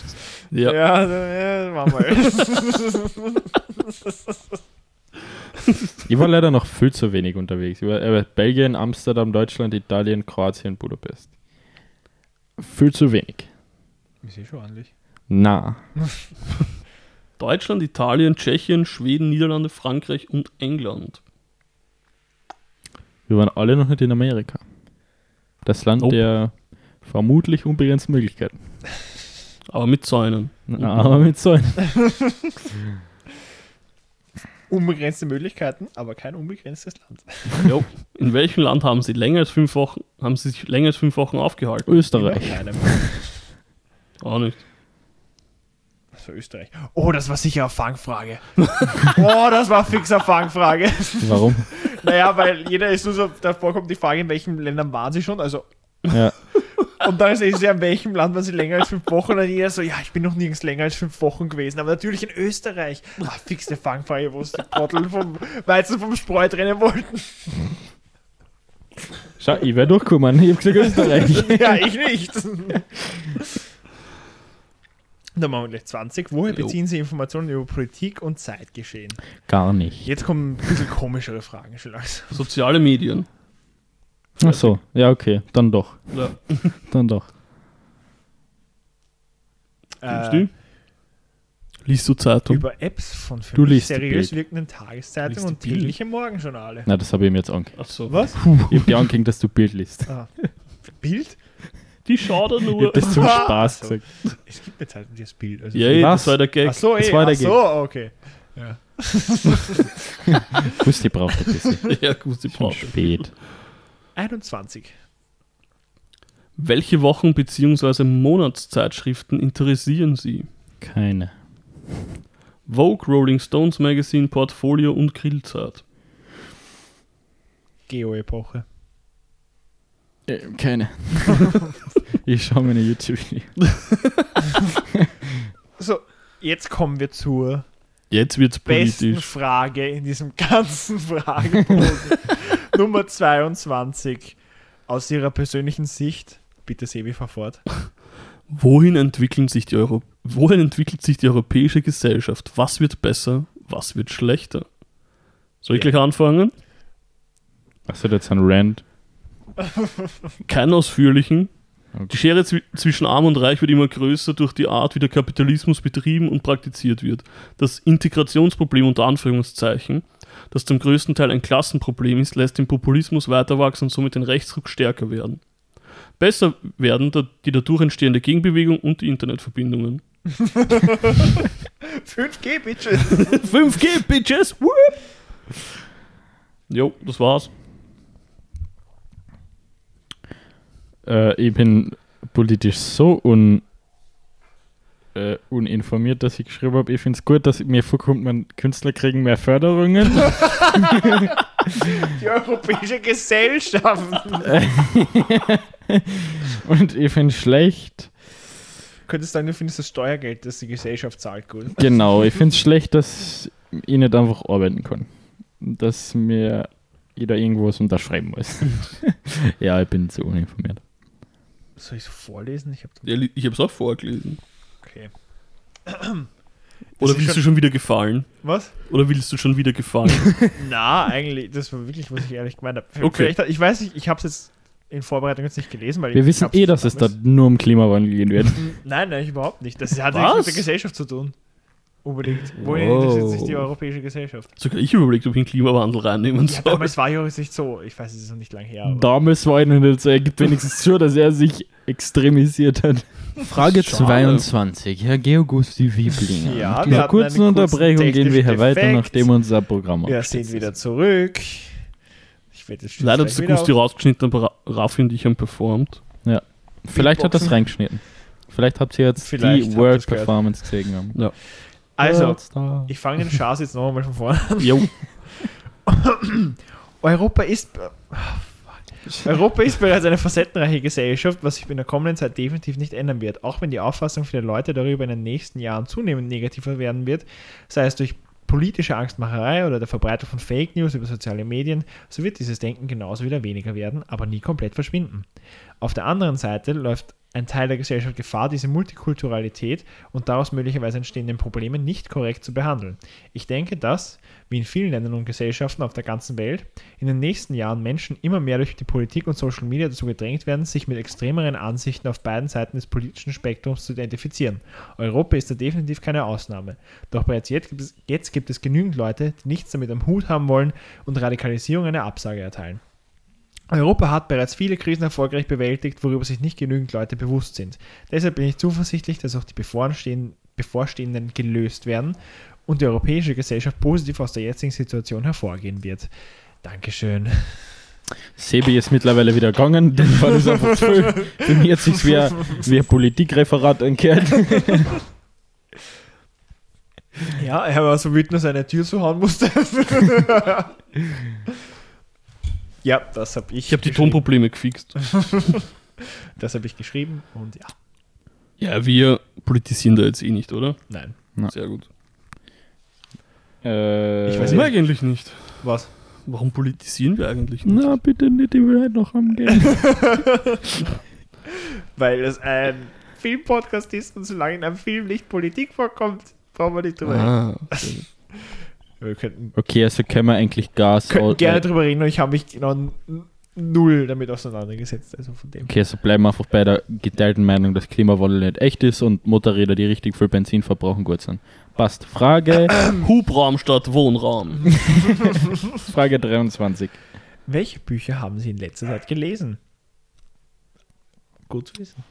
Ja. Ja, ja machen wir. Ich war leider noch viel zu wenig unterwegs. Ich war äh, Belgien, Amsterdam, Deutschland, Italien, Kroatien, Budapest. Viel zu wenig. Ist eh schon ordentlich. Na, Deutschland, Italien, Tschechien, Schweden, Niederlande, Frankreich und England. wir waren alle noch nicht in Amerika. Das Land Nope. der vermutlich unbegrenzten Möglichkeiten. Aber mit Zäunen. Aber mit einem. Unbegrenzte Möglichkeiten, aber kein unbegrenztes Land. Jo. In welchem Land haben Sie länger als fünf Wochen, haben Sie sich länger als fünf Wochen aufgehalten? Österreich. Auch nicht. Das war Österreich. Oh, das war sicher eine Fangfrage. oh, das war fix eine Fangfrage. Warum? naja, weil jeder ist nur so, davor kommt die Frage, in welchen Ländern waren sie schon? Also, Ja, und dann ist es ja, in welchem Land waren sie länger als fünf Wochen? Und dann jeder so, ja, ich bin noch nirgends länger als fünf Wochen gewesen. Aber natürlich in Österreich. Ah, fix eine Fangfrage, wo es die Trottel vom Weizen vom Spreu trennen wollten. schau, ich wäre durchgekommen. Ich hab gesagt Österreich. ja, ich nicht. Dann machen wir gleich 20. Woher beziehen Sie Informationen über Politik und Zeitgeschehen? Gar nicht. Jetzt kommen ein bisschen komischere Fragen schon langsam. Soziale Medien. Ach so, ja, okay. Dann doch. Ja. Dann doch. Äh, die? Liest du Zeitung? über Apps von für Du mich liest seriös wirkenden Liest Tageszeitungen die und tägliche Morgenjournale. Na, das habe ich mir jetzt angehört. Ach so. Was? Ich hab dir angehängt, dass du Bild liest. Ah. Bild? Die schaut er Ich nur. hab das zum Ah, Spaß so. gesagt. Es gibt eine Zeitung, die das Bild. Also Ja, ja, Was? das war der Gag. Ach so, Das eh, war der ach so, okay. Gusti braucht ein bisschen. Ja, Schon braucht. spät. 21. Welche Wochen- bzw. Monatszeitschriften interessieren Sie? Keine. Vogue, Rolling Stones Magazine, Portfolio und Grillzeit. Geo-Epoche. Äh, keine. ich schaue meine YouTube-Videos. So, jetzt kommen wir zur Jetzt wird's besten politisch. Frage in diesem ganzen Fragebogen. Nummer 22. Aus Ihrer persönlichen Sicht, Bitte, Sebi, fahr fort. Wohin entwickeln sich die Euro Wohin entwickelt sich die europäische Gesellschaft? Was wird besser? Was wird schlechter? Soll ich Ja. gleich anfangen? Was wird jetzt ein Rand? Keinen ausführlichen. Okay. Die Schere zwi zwischen Arm und Reich wird immer größer durch die Art, wie der Kapitalismus betrieben und praktiziert wird. Das Integrationsproblem unter Anführungszeichen, das zum größten Teil ein Klassenproblem ist, lässt den Populismus weiter wachsen und somit den Rechtsruck stärker werden. Besser werden die dadurch entstehende Gegenbewegung und die Internetverbindungen. 5G, Bitches. 5G, Bitches! Whoop. Jo, das war's. Äh, ich bin politisch so un, äh, uninformiert, dass ich geschrieben habe, ich finde es gut, dass mir vorkommt, man Künstler kriegen mehr Förderungen. Die europäische Gesellschaft. Und ich finde es schlecht, Könntest sagen, du findest das Steuergeld, das die Gesellschaft zahlt, gut. genau, ich finde es schlecht, dass ich nicht einfach arbeiten kann. Dass mir jeder irgendwas unterschreiben muss. ja, ich bin zu uninformiert. Soll ich es vorlesen? Ich habe hab's auch vorgelesen. Okay. Oder willst schon- du schon wieder gefallen? Was? Oder willst du schon wieder gefallen? Na, eigentlich, das war wirklich, was ich ehrlich gemeint habe. Okay. Vielleicht, ich weiß nicht, ich habe es jetzt in Vorbereitung jetzt nicht gelesen, weil Wir ich wissen eh, dass es da nur um Klimawandel gehen wird. Nein, nein, überhaupt nicht. Das hat Was? nichts mit der Gesellschaft zu tun. Unbedingt. Wohin Wow. interessiert sich die europäische Gesellschaft? Sogar ich überlegt, ob ich den Klimawandel reinnehmen Ja, soll. damals war Joris nicht so. Ich weiß, es ist noch nicht lange her. Damals war ich noch nicht so, er gibt wenigstens zu, dass er sich extremisiert hat. Frage Schade. 22, Herr Geogusti Wieblinger. Ja, Nach kurzen Unterbrechung gehen wir hier weiter, nachdem unser Programm Wir sind wieder zurück. Leider ist der Gusti rausgeschnitten, aber Raffi und ich haben performt. Vielleicht hat das Beatboxen. reingeschnitten. Vielleicht habt ihr jetzt Vielleicht die World. Performance gesehen. Haben. Also, ich fange den Schaß jetzt noch einmal von vorne an. Jo. Europa ist. Europa ist bereits eine facettenreiche Gesellschaft, was sich in der kommenden Zeit definitiv nicht ändern wird. Auch wenn die Auffassung vieler Leute darüber in den nächsten Jahren zunehmend negativer werden wird, sei es durch politische Angstmacherei oder der Verbreitung von Fake News über soziale Medien, so wird dieses Denken genauso wieder weniger werden, aber nie komplett verschwinden. Auf der anderen Seite läuft ein Teil der Gesellschaft Gefahr, diese Multikulturalität und daraus möglicherweise entstehenden Probleme nicht korrekt zu behandeln. Ich denke, dass, wie in vielen Ländern und Gesellschaften auf der ganzen Welt, in den nächsten Jahren Menschen immer mehr durch die Politik und Social Media dazu gedrängt werden, sich mit extremeren Ansichten auf beiden Seiten des politischen Spektrums zu identifizieren. Europa ist da definitiv keine Ausnahme. Doch bereits jetzt gibt es, jetzt gibt es genügend Leute, die nichts damit am Hut haben wollen und Radikalisierung eine Absage erteilen. Europa hat bereits viele Krisen erfolgreich bewältigt, worüber sich nicht genügend Leute bewusst sind. Deshalb bin ich zuversichtlich, dass auch die bevorstehenden, gelöst werden und die europäische Gesellschaft positiv aus der jetzigen Situation hervorgehen wird. Dankeschön. Sebi ist mittlerweile wieder gegangen. Das war das einfach zu viel. Für mich hat sich wie ein, wie ein Politikreferat angehört. Ja, er war so wütend, dass er eine Tür zuhauen musste. ja, das habe ich. Ich habe die. Tonprobleme gefixt. Das habe ich geschrieben und ja, Ja, wir politisieren da jetzt eh nicht, oder? nein. Sehr gut. Äh, Ich weiß Warum nicht. eigentlich nicht? Was? Warum politisieren wir eigentlich nicht? Na, bitte nicht, ich will halt noch angehen. Weil es ein Filmpodcast ist und solange in einem Film nicht Politik vorkommt, brauchen wir nicht drüber reden. Ah. Wir könnten, Okay, also können wir eigentlich Gas könnten aus- gerne drüber reden und ich habe mich genau null damit auseinandergesetzt. Also von dem. Okay, also bleiben wir einfach bei der geteilten Meinung, dass Klimawandel nicht echt ist und Motorräder, die richtig viel Benzin verbrauchen, gut sind. Passt. Frage, Hubraum statt Wohnraum. Frage 23. Welche Bücher haben Sie in letzter Zeit gelesen? Gut zu wissen.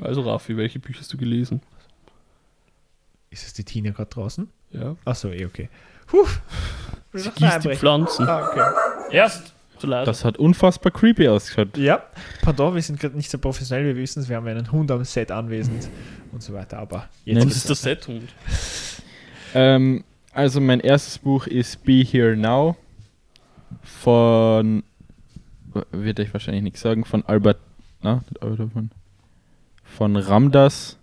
Also Raffi, welche Bücher hast du gelesen? Ist es die Tina gerade draußen? Ja. Achso, eh, okay. Puh. Sie gießt die Pflanzen. Ah, okay. Erst zu leise. Das hat unfassbar creepy ausgeschaut. Ja, pardon, wir sind gerade nicht so professionell, wir wissen es, wir haben einen Hund am Set anwesend und so weiter, aber jetzt Nein, das ist der Sethund. Ähm, also mein erstes Buch ist Be Here Now von, wird euch wahrscheinlich nichts sagen, von Albert, na, von, von Ramdas,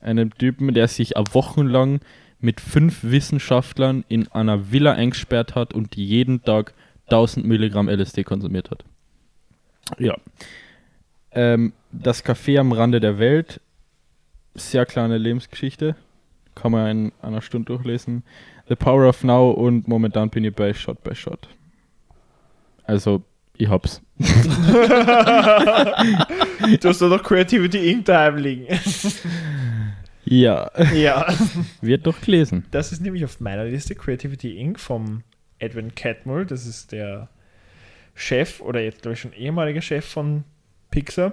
einem Typen, der sich eine Woche lang mit fünf Wissenschaftlern in einer Villa eingesperrt hat und jeden Tag 1000 Milligramm LSD konsumiert hat. Ja. Ähm, das Café am Rande der Welt. Sehr kleine Lebensgeschichte. Kann man in einer Stunde durchlesen. The Power of Now und momentan bin ich bei Shot by Shot. Also, ich hab's. Du hast da noch Creativity Inc. daheim liegen. Ja, ja. wird doch gelesen. Das ist nämlich auf meiner Liste Creativity Inc. vom Edwin Catmull. Das ist der Chef oder jetzt glaube ich schon ehemaliger Chef von Pixar.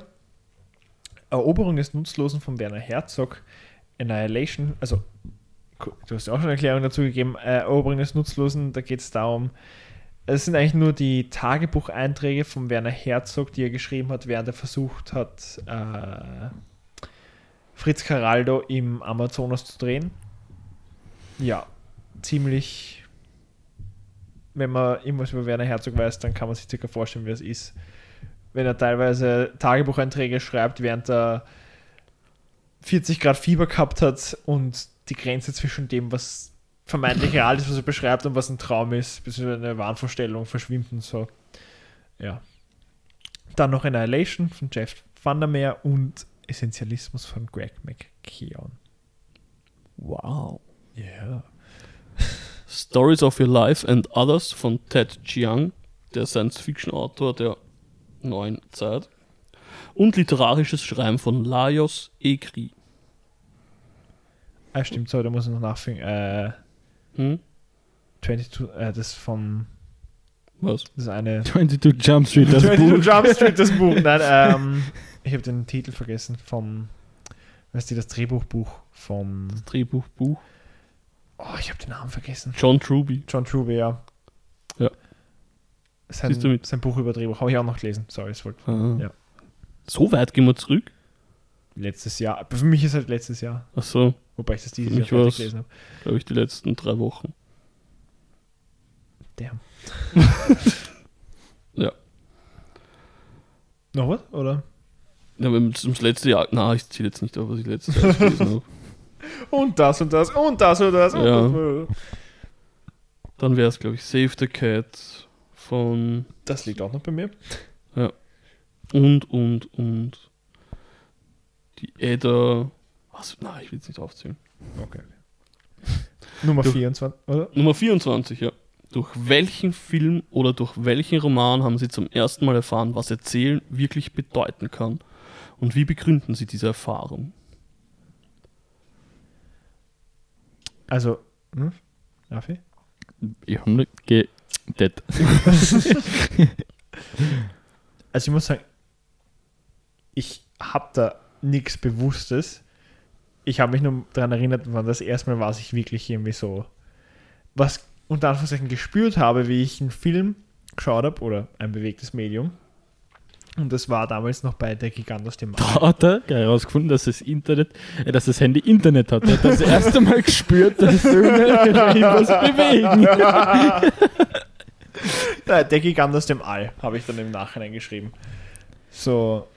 Eroberung des Nutzlosen von Werner Herzog. Annihilation, also du hast ja auch schon eine Erklärung dazu gegeben. Äh, Eroberung des Nutzlosen, da geht es darum, es sind eigentlich nur die Tagebucheinträge von Werner Herzog, die er geschrieben hat, während er versucht hat, äh, Fritz Caraldo im Amazonas zu drehen. Ja, ziemlich. Wenn man irgendwas über Werner Herzog weiß, dann kann man sich circa vorstellen, wie es ist. Wenn er teilweise Tagebucheinträge schreibt, während er 40 Grad Fieber gehabt hat und die Grenze zwischen dem, was vermeintlich real ist, was er beschreibt und was ein Traum ist, bis eine Wahnvorstellung verschwimmt und so. Ja. Dann noch Annihilation von Jeff Vandermeer und Essentialismus von Greg McKeown. Wow. Ja. Yeah. Stories of Your Life and Others von Ted Chiang, der Science-Fiction-Autor der neuen Zeit. Und literarisches Schreiben von Lajos Ekri. Ah, stimmt, so, da muss ich noch nachfragen. Äh, Hm? 22, äh, das vom, Was? das ist eine 22 Jump Street, das 22 Buch. Jump Street, das Buch. Nein, ähm, ich habe den Titel vergessen vom, weißt du, das Drehbuchbuch vom, Drehbuchbuch. oh, ich habe den Namen vergessen. John Truby. John Truby, ja. Ja. Sein, Siehst du mit- sein Buch über Drehbuch habe ich auch noch gelesen. Sorry, es wollte Ah. Ja. So weit gehen wir zurück? letztes Jahr. Für mich ist halt letztes Jahr, Achso, wobei ich das dieses Jahr gelesen habe. glaube ich, die letzten drei Wochen. Damn. Ja. Noch was? Oder? Ja, wenn es ums letzte Jahr. Na, ich zähle jetzt nicht auf, was ich letztes Jahr gelesen habe. Und das und das und das und das. Ja. Und das. Dann wäre es, glaube ich, Save the Cat von das liegt auch noch bei mir. und, und, und die Edda. Was? Nein, ich will es nicht aufzählen. Okay. Nummer Du- 24, oder? Nummer 24, ja. Durch welchen Film oder durch welchen Roman haben Sie zum ersten Mal erfahren, was Erzählen wirklich bedeuten kann? Und wie begründen Sie diese Erfahrung? Also, hm? Raffi? Ich habe nicht gedet. Also ich muss sagen, ich habe da nichts Bewusstes. Ich habe mich nur daran erinnert, wann das erste Mal war, dass ich wirklich irgendwie so was unter Anführungszeichen gespürt habe, wie ich einen Film geschaut habe oder ein bewegtes Medium. Und das war damals noch bei Der Gigant aus dem Da All. hat er herausgefunden, dass das Internet, äh, dass das Handy Internet hat. Er hat das erste Mal gespürt, dass Filme was bewegen. Nein, Der Gigant aus dem All habe ich dann im Nachhinein geschrieben. So,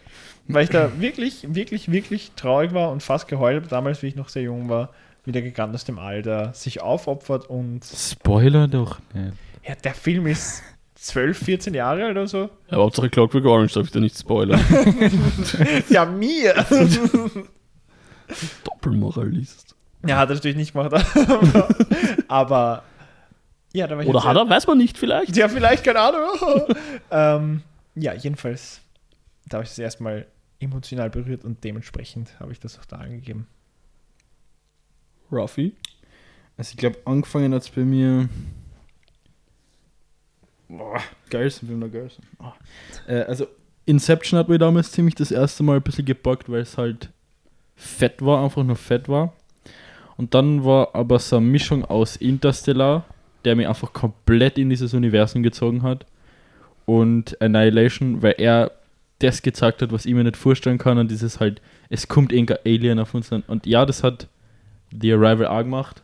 weil ich da wirklich, wirklich, wirklich traurig war und fast geheult habe, damals, wie ich noch sehr jung war, wie der Gigant aus dem All da sich aufopfert und Spoiler doch nicht. Ja, der Film ist 12, 14 Jahre alt oder so. Ja, Hauptsache Clockwork Orange, darf ich da nicht spoilern. Ja, mir. Doppelmoralist. ja, hat er natürlich nicht gemacht. Aber, aber ja, da war ich Oder hat er? Weiß man nicht vielleicht. Ja, vielleicht, keine Ahnung. ähm, ja, jedenfalls, da habe ich das erstmal emotional berührt und dementsprechend habe ich das auch da angegeben. Ruffy. Also ich glaube, angefangen hat es bei mir. Boah, Garrison, Film der Garrison. Ah. Äh, also Inception hat mir damals ziemlich das erste Mal ein bisschen gepackt, weil es halt fett war, einfach nur fett war. Und dann war aber so eine Mischung aus Interstellar, der mich einfach komplett in dieses Universum gezogen hat, und Annihilation, weil er das gezeigt hat, was ich mir nicht vorstellen kann, und dieses halt, es kommt irgendein Alien auf uns. an. Und ja, das hat The Arrival auch gemacht.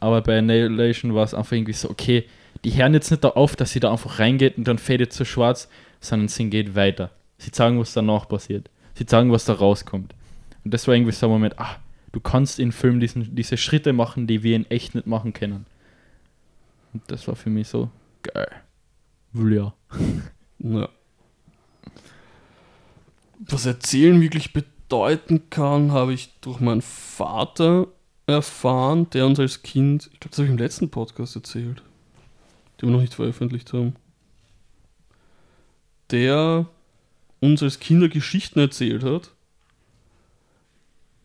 Aber bei Annihilation war es einfach irgendwie so, okay, die hören jetzt nicht da auf, dass sie da einfach reingeht und dann fadet zu schwarz, sondern sie geht weiter. Sie sagen, was danach passiert. Sie sagen, was da rauskommt. Und das war irgendwie so ein Moment, ah, du kannst in Film diesen, diese Schritte machen, die wir in echt nicht machen können. Und das war für mich so geil. Ja. Ja. was Erzählen wirklich bedeuten kann, habe ich durch meinen Vater erfahren, der uns als Kind, ich glaube, das habe ich im letzten Podcast erzählt, den wir noch nicht veröffentlicht haben, der uns als Kinder Geschichten erzählt hat,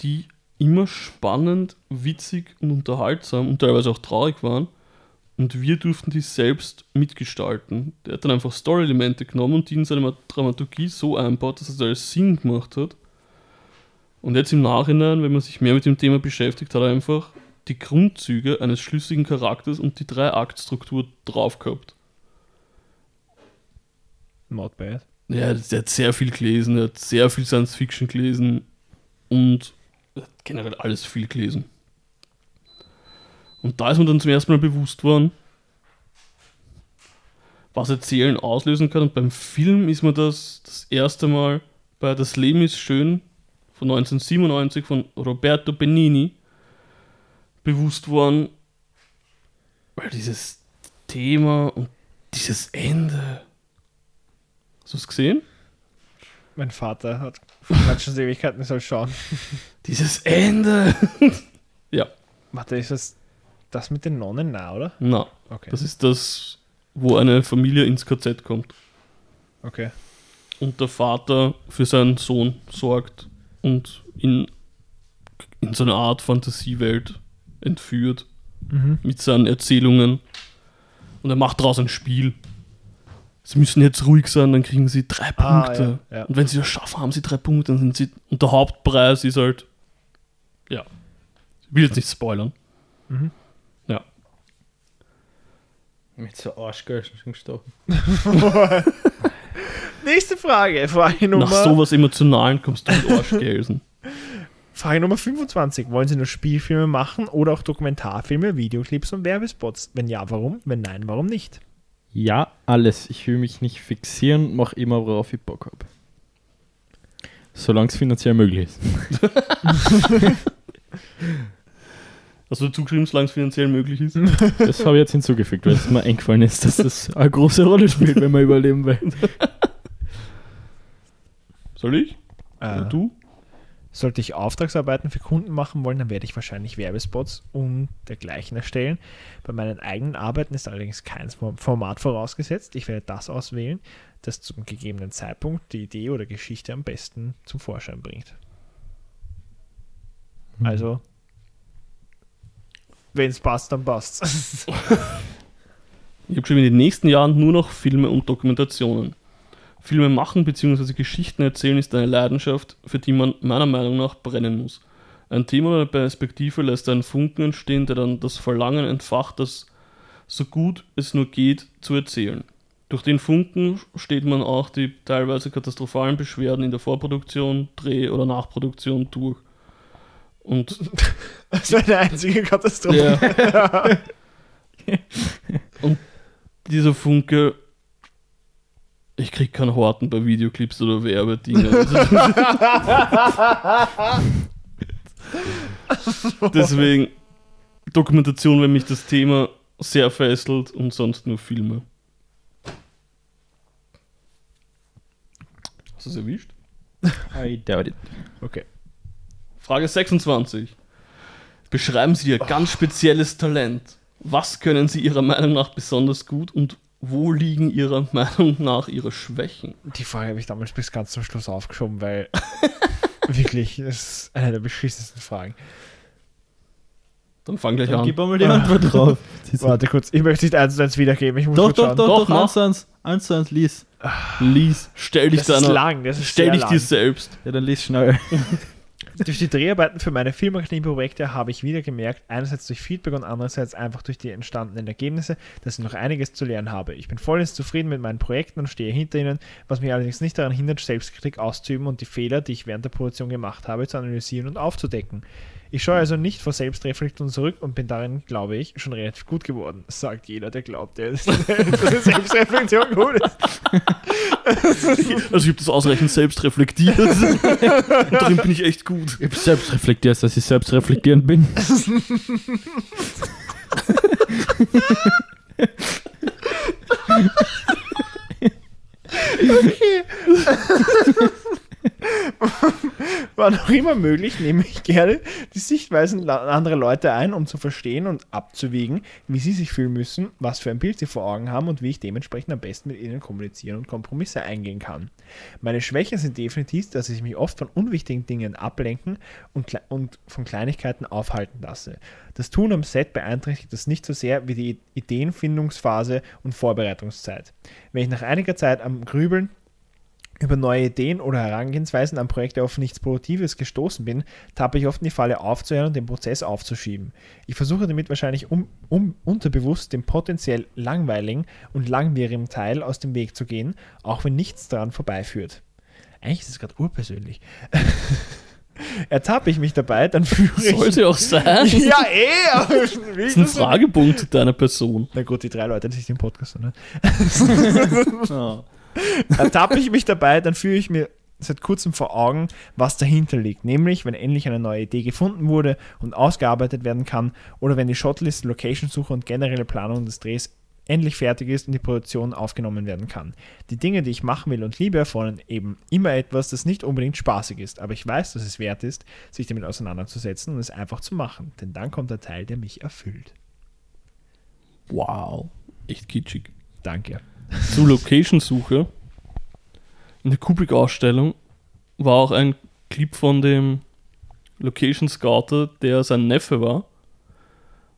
die immer spannend, witzig und unterhaltsam und teilweise auch traurig waren. Und wir durften die selbst mitgestalten. Der hat dann einfach Story-Elemente genommen und die in seine Dramaturgie so einbaut, dass es alles Sinn gemacht hat. Und jetzt im Nachhinein, wenn man sich mehr mit dem Thema beschäftigt, hat er einfach die Grundzüge eines schlüssigen Charakters und die Drei-Akt-Struktur drauf gehabt. Not bad. Ja, der hat sehr viel gelesen, er hat sehr viel Science Fiction gelesen und er hat generell alles viel gelesen. Und da ist mir dann zum ersten Mal bewusst worden, was Erzählen auslösen kann. Und beim Film ist mir das das erste Mal bei Das Leben ist schön von 1997 von Roberto Benini bewusst worden, weil dieses Thema und dieses Ende. Hast du es gesehen? Mein Vater hat schon Ewigkeiten, ich soll schauen. Dieses Ende! ja, Warte, ist das das mit den Nonnen nah, oder? na, Okay. das ist das, wo eine Familie ins KZ kommt okay. und der Vater für seinen Sohn sorgt und ihn in so eine Art Fantasiewelt entführt Mhm. mit seinen Erzählungen und er macht daraus ein Spiel. Sie müssen jetzt ruhig sein, dann kriegen sie drei Ah, Punkte. ja, ja. Und wenn sie das schaffen, haben sie drei Punkte. Dann sind sie, und der Hauptpreis ist halt. Ja. Ich will jetzt nicht spoilern. Mhm. Ja. Mit so Arschgeißen schon gestochen. Nächste Frage. Frage Nach Nummer, sowas Emotionalen kommst du mit Arschgelsen. Frage Nummer 25. Wollen Sie nur Spielfilme machen oder auch Dokumentarfilme, Videoclips und Werbespots? Wenn ja, warum? Wenn nein, warum nicht? Ja, alles. Ich will mich nicht fixieren, mach immer, worauf ich Bock habe. Solange es finanziell möglich ist. Hast du dazu geschrieben, solange es finanziell möglich ist? Das habe ich jetzt hinzugefügt, weil es mir eingefallen ist, dass das eine große Rolle spielt, wenn man überleben will. Soll ich? Äh, Oder du? Sollte ich Auftragsarbeiten für Kunden machen wollen, dann werde ich wahrscheinlich Werbespots und dergleichen erstellen. Bei meinen eigenen Arbeiten ist allerdings kein Format vorausgesetzt. Ich werde das auswählen, das zum gegebenen Zeitpunkt die Idee oder Geschichte am besten zum Vorschein bringt. Also, wenn es passt, dann passt Ich habe geschrieben, in den nächsten Jahren nur noch Filme und Dokumentationen. Filme machen bzw. Geschichten erzählen ist eine Leidenschaft, für die man meiner Meinung nach brennen muss. Ein Thema oder eine Perspektive lässt einen Funken entstehen, der dann das Verlangen entfacht, das so gut es nur geht zu erzählen. Durch den Funken steht man auch die teilweise katastrophalen Beschwerden in der Vorproduktion, Dreh- oder Nachproduktion durch. Und Das wäre eine einzige Katastrophe. Und dieser Funke, ich krieg keinen Horten bei Videoclips oder Werbedingen. Deswegen Dokumentation, wenn mich das Thema sehr fesselt und sonst nur Filme. Hast du es erwischt? I doubt it. Okay. Frage 26. Beschreiben Sie Ihr ganz spezielles Talent. Was können Sie Ihrer Meinung nach besonders gut und wo liegen Ihrer Meinung nach Ihre Schwächen? Die Frage habe ich damals bis ganz zum Schluss aufgeschoben, weil wirklich, das ist eine der beschissensten Fragen. Dann fang gleich Dann an. gib einmal die Antwort drauf. Warte kurz, ich möchte nicht eins zu eins wiedergeben. Ich muss Doch, doch, schauen. doch, Doch, doch, eins zu eins, eins zu eins, lies. Lies, stell dich Das ist deiner, lang, das ist stell sehr dich lang. dir selbst. Ja, dann lies schnell. Durch die Dreharbeiten für meine Filmakademie-Projekte habe ich wieder gemerkt, einerseits durch Feedback und andererseits einfach durch die entstandenen Ergebnisse, dass ich noch einiges zu lernen habe. Ich bin vollends zufrieden mit meinen Projekten und stehe hinter ihnen, was mich allerdings nicht daran hindert, Selbstkritik auszuüben und die Fehler, die ich während der Produktion gemacht habe, zu analysieren und aufzudecken. Ich scheue also nicht vor Selbstreflexion zurück und bin darin, glaube ich, schon relativ gut geworden, sagt jeder, der glaubt, dass Selbstreflexion gut ist. Also ich habe das ausreichend selbst reflektiert. Und darin bin ich echt gut. Ich habe selbst reflektiert, dass ich selbst reflektierend bin. Wann auch immer möglich, nehme ich gerne die Sichtweisen anderer Leute ein, um zu verstehen und abzuwägen, wie sie sich fühlen müssen, was für ein Bild sie vor Augen haben und wie ich dementsprechend am besten mit ihnen kommunizieren und Kompromisse eingehen kann. Meine Schwächen sind definitiv, dass ich mich oft von unwichtigen Dingen ablenken und, und von Kleinigkeiten aufhalten lasse. Das Tun am Set beeinträchtigt das nicht so sehr wie die Ideenfindungsphase und Vorbereitungszeit. Wenn ich nach einiger Zeit am Grübeln über neue Ideen oder Herangehensweisen an Projekte auf nichts Produktives gestoßen bin, tappe ich oft in die Falle aufzuhören und den Prozess aufzuschieben. Ich versuche damit wahrscheinlich um, um, unterbewusst dem potenziell langweiligen und langwierigen Teil aus dem Weg zu gehen, auch wenn nichts daran vorbeiführt. Eigentlich ist es gerade urpersönlich. Ertappe ich mich dabei, dann führe ich... Sollte auch sein. Ja, eh, aber Das ist ein Fragebogen zu deiner Person. Na gut, die drei Leute, die sich den Podcast hören. Ah. Ertappe ich mich dabei, dann führe ich mir seit kurzem vor Augen, was dahinter liegt. Nämlich, wenn endlich eine neue Idee gefunden wurde und ausgearbeitet werden kann oder wenn die Shotlist, Location-Suche und generelle Planung des Drehs endlich fertig ist und die Produktion aufgenommen werden kann. Die Dinge, die ich machen will und liebe, erfordern eben immer etwas, das nicht unbedingt spaßig ist, aber ich weiß, dass es wert ist, sich damit auseinanderzusetzen und es einfach zu machen, denn dann kommt der Teil, der mich erfüllt. Wow. Echt kitschig. Danke. Zur Location-Suche. In der Kubrick-Ausstellung war auch ein Clip von dem Location Scouter, der sein Neffe war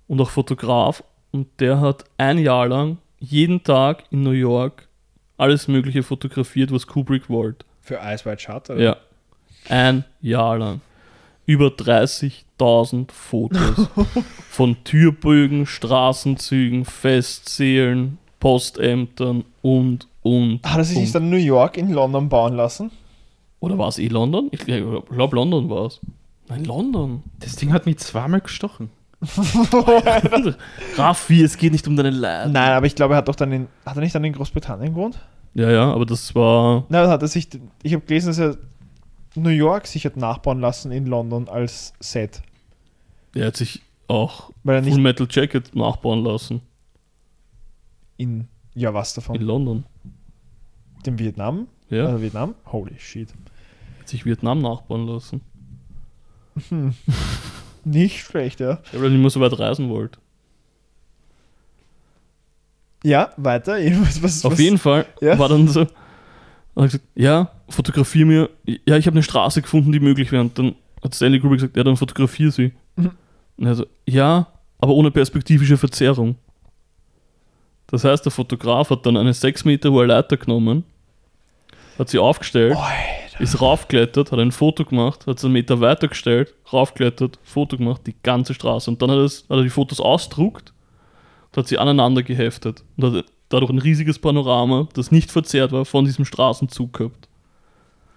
und auch Fotograf. Und der hat ein Jahr lang jeden Tag in New York alles Mögliche fotografiert, was Kubrick wollte. Für Ice White Shut? Ja. Ein Jahr lang. Über 30.000 Fotos. von Türbögen, Straßenzügen, Festsälen, Postämtern und, und. Hat er sich nicht dann New York in London bauen lassen? Oder war es eh London? Ich glaube, glaub, London war es. Nein, London. Das Ding hat mich zweimal gestochen. Raffi, es geht nicht um deine Leiden. Nein, aber ich glaube, er hat doch dann in, hat er nicht dann in Großbritannien gewohnt? Ja, ja, aber das war. Nein, hat er sich, ich habe gelesen, dass er New York sich hat nachbauen lassen in London als Set. Er hat sich auch Weil er Full nicht Metal Jacket nachbauen lassen. In, ja, was In davon? London. Dem Vietnam? Ja. Also Vietnam? Holy shit. Hat sich Vietnam nachbauen lassen. Nicht schlecht, ja. Weil er nicht mehr so weit reisen wollte. Ja, weiter. Was, was, Auf was, jeden Fall Ja. war dann so, gesagt, ja, fotografier mir, ja, ich habe eine Straße gefunden, die möglich wäre. Und dann hat Stanley Kubrick gesagt, ja, dann fotografier sie. Mhm. Und er so, ja, aber ohne perspektivische Verzerrung. Das heißt, der Fotograf hat dann eine 6 Meter hohe Leiter genommen, hat sie aufgestellt, ist raufgeklettert, hat ein Foto gemacht, hat es einen Meter weitergestellt, raufgeklettert, Foto gemacht, die ganze Straße. Und dann hat, es, hat er die Fotos ausdruckt und hat sie aneinander geheftet. Und hat dadurch ein riesiges Panorama, das nicht verzerrt war, von diesem Straßenzug gehabt.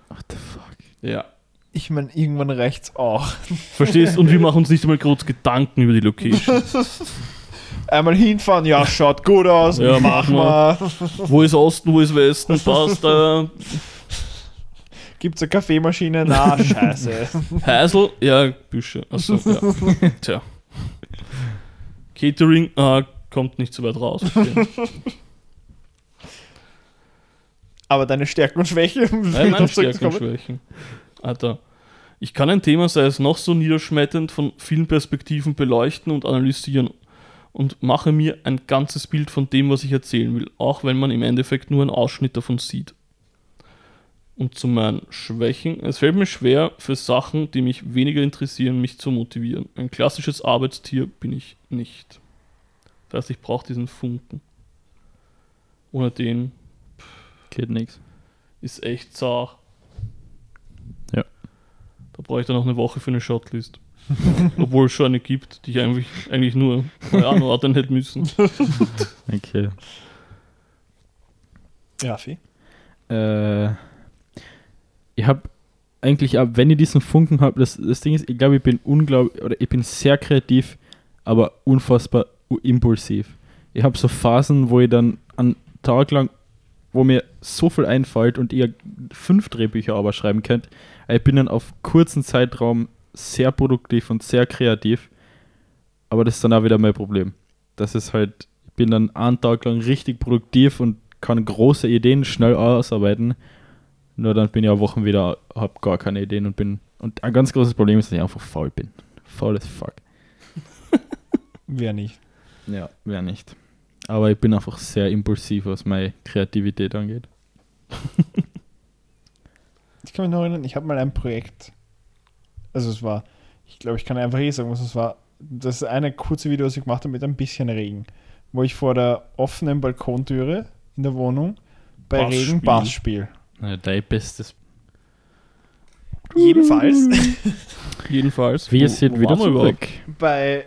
What the fuck? Ja. Ich meine, irgendwann reicht's auch. Verstehst? Und wir machen uns nicht einmal groß Gedanken über die Location. Einmal hinfahren, ja, schaut gut aus. Ja, mach machen wir. mal. wo ist Osten, wo ist Westen? Passt da. Gibt's eine Kaffeemaschine? Na, scheiße. Heisel? Ja, Büsche. Achso, ja. Tja. Catering ah, kommt nicht so weit raus. Okay. Aber deine Stärken und Schwächen. Nein, meine Stärken und. Schwächen. Alter, ich kann ein Thema, sei es noch so niederschmetternd, von vielen Perspektiven beleuchten und analysieren und mache mir ein ganzes Bild von dem, was ich erzählen will, auch wenn man im Endeffekt nur einen Ausschnitt davon sieht. Und zu meinen Schwächen, es fällt mir schwer, für Sachen, die mich weniger interessieren, mich zu motivieren. Ein klassisches Arbeitstier bin ich nicht. Das heißt, ich brauche diesen Funken. Ohne den Geht nix. ist echt zart. Ja. Da brauche ich dann noch eine Woche für eine Shotlist. Obwohl es schon eine gibt, die ich eigentlich, eigentlich nur mal anordnen hätte müssen. Okay. Raffi. Äh, ich habe eigentlich, ab wenn ich diesen Funken habe, das, das Ding ist, ich glaube, ich bin unglaublich, oder ich bin sehr kreativ, aber unfassbar impulsiv. Ich habe so Phasen, wo ich dann einen Tag lang, wo mir so viel einfällt und ihr fünf Drehbücher aber schreiben könnt. Ich bin dann auf kurzen Zeitraum sehr produktiv und sehr kreativ, aber das ist dann auch wieder mein Problem. Das ist halt, ich bin dann einen Tag lang richtig produktiv und kann große Ideen schnell ausarbeiten. Nur dann bin ich auch Wochen wieder, habe gar keine Ideen und bin Und ein ganz großes Problem ist, dass ich einfach faul bin. Faul as fuck. Wer nicht. Ja, wer nicht. Aber ich bin einfach sehr impulsiv, was meine Kreativität angeht. Ich kann mich noch erinnern, ich habe mal ein Projekt. Also es war, ich glaube, ich kann einfach eh sagen, was es war. Das ist eine kurze Video, was ich gemacht habe mit ein bisschen Regen. Wo ich vor der offenen Balkontüre in der Wohnung bei Bassspiel. Regen Bass spiele. Ja, dein bestes. Jedenfalls Jedenfalls. Wir sind wieder zurück. bei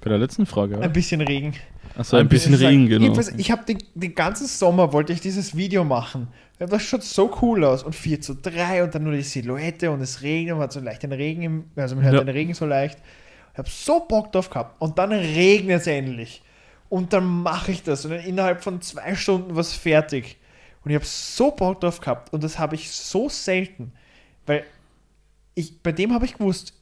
Bei der letzten Frage, oder? ein bisschen Regen. Achso, ein bisschen Regen, genau. Jedenfalls, ich habe den, den ganzen Sommer wollte ich dieses Video machen. Das schaut so cool aus. Und 4 zu 3 und dann nur die Silhouette und es regnet. Man hat so leicht den Regen, im, also man hört Ja. den Regen so leicht. Ich habe so Bock drauf gehabt. Und dann regnet es endlich. Und dann mache ich das. Und dann innerhalb von zwei Stunden war es fertig. Und ich habe so Bock drauf gehabt. Und das habe ich so selten. Weil ich, bei dem habe ich gewusst,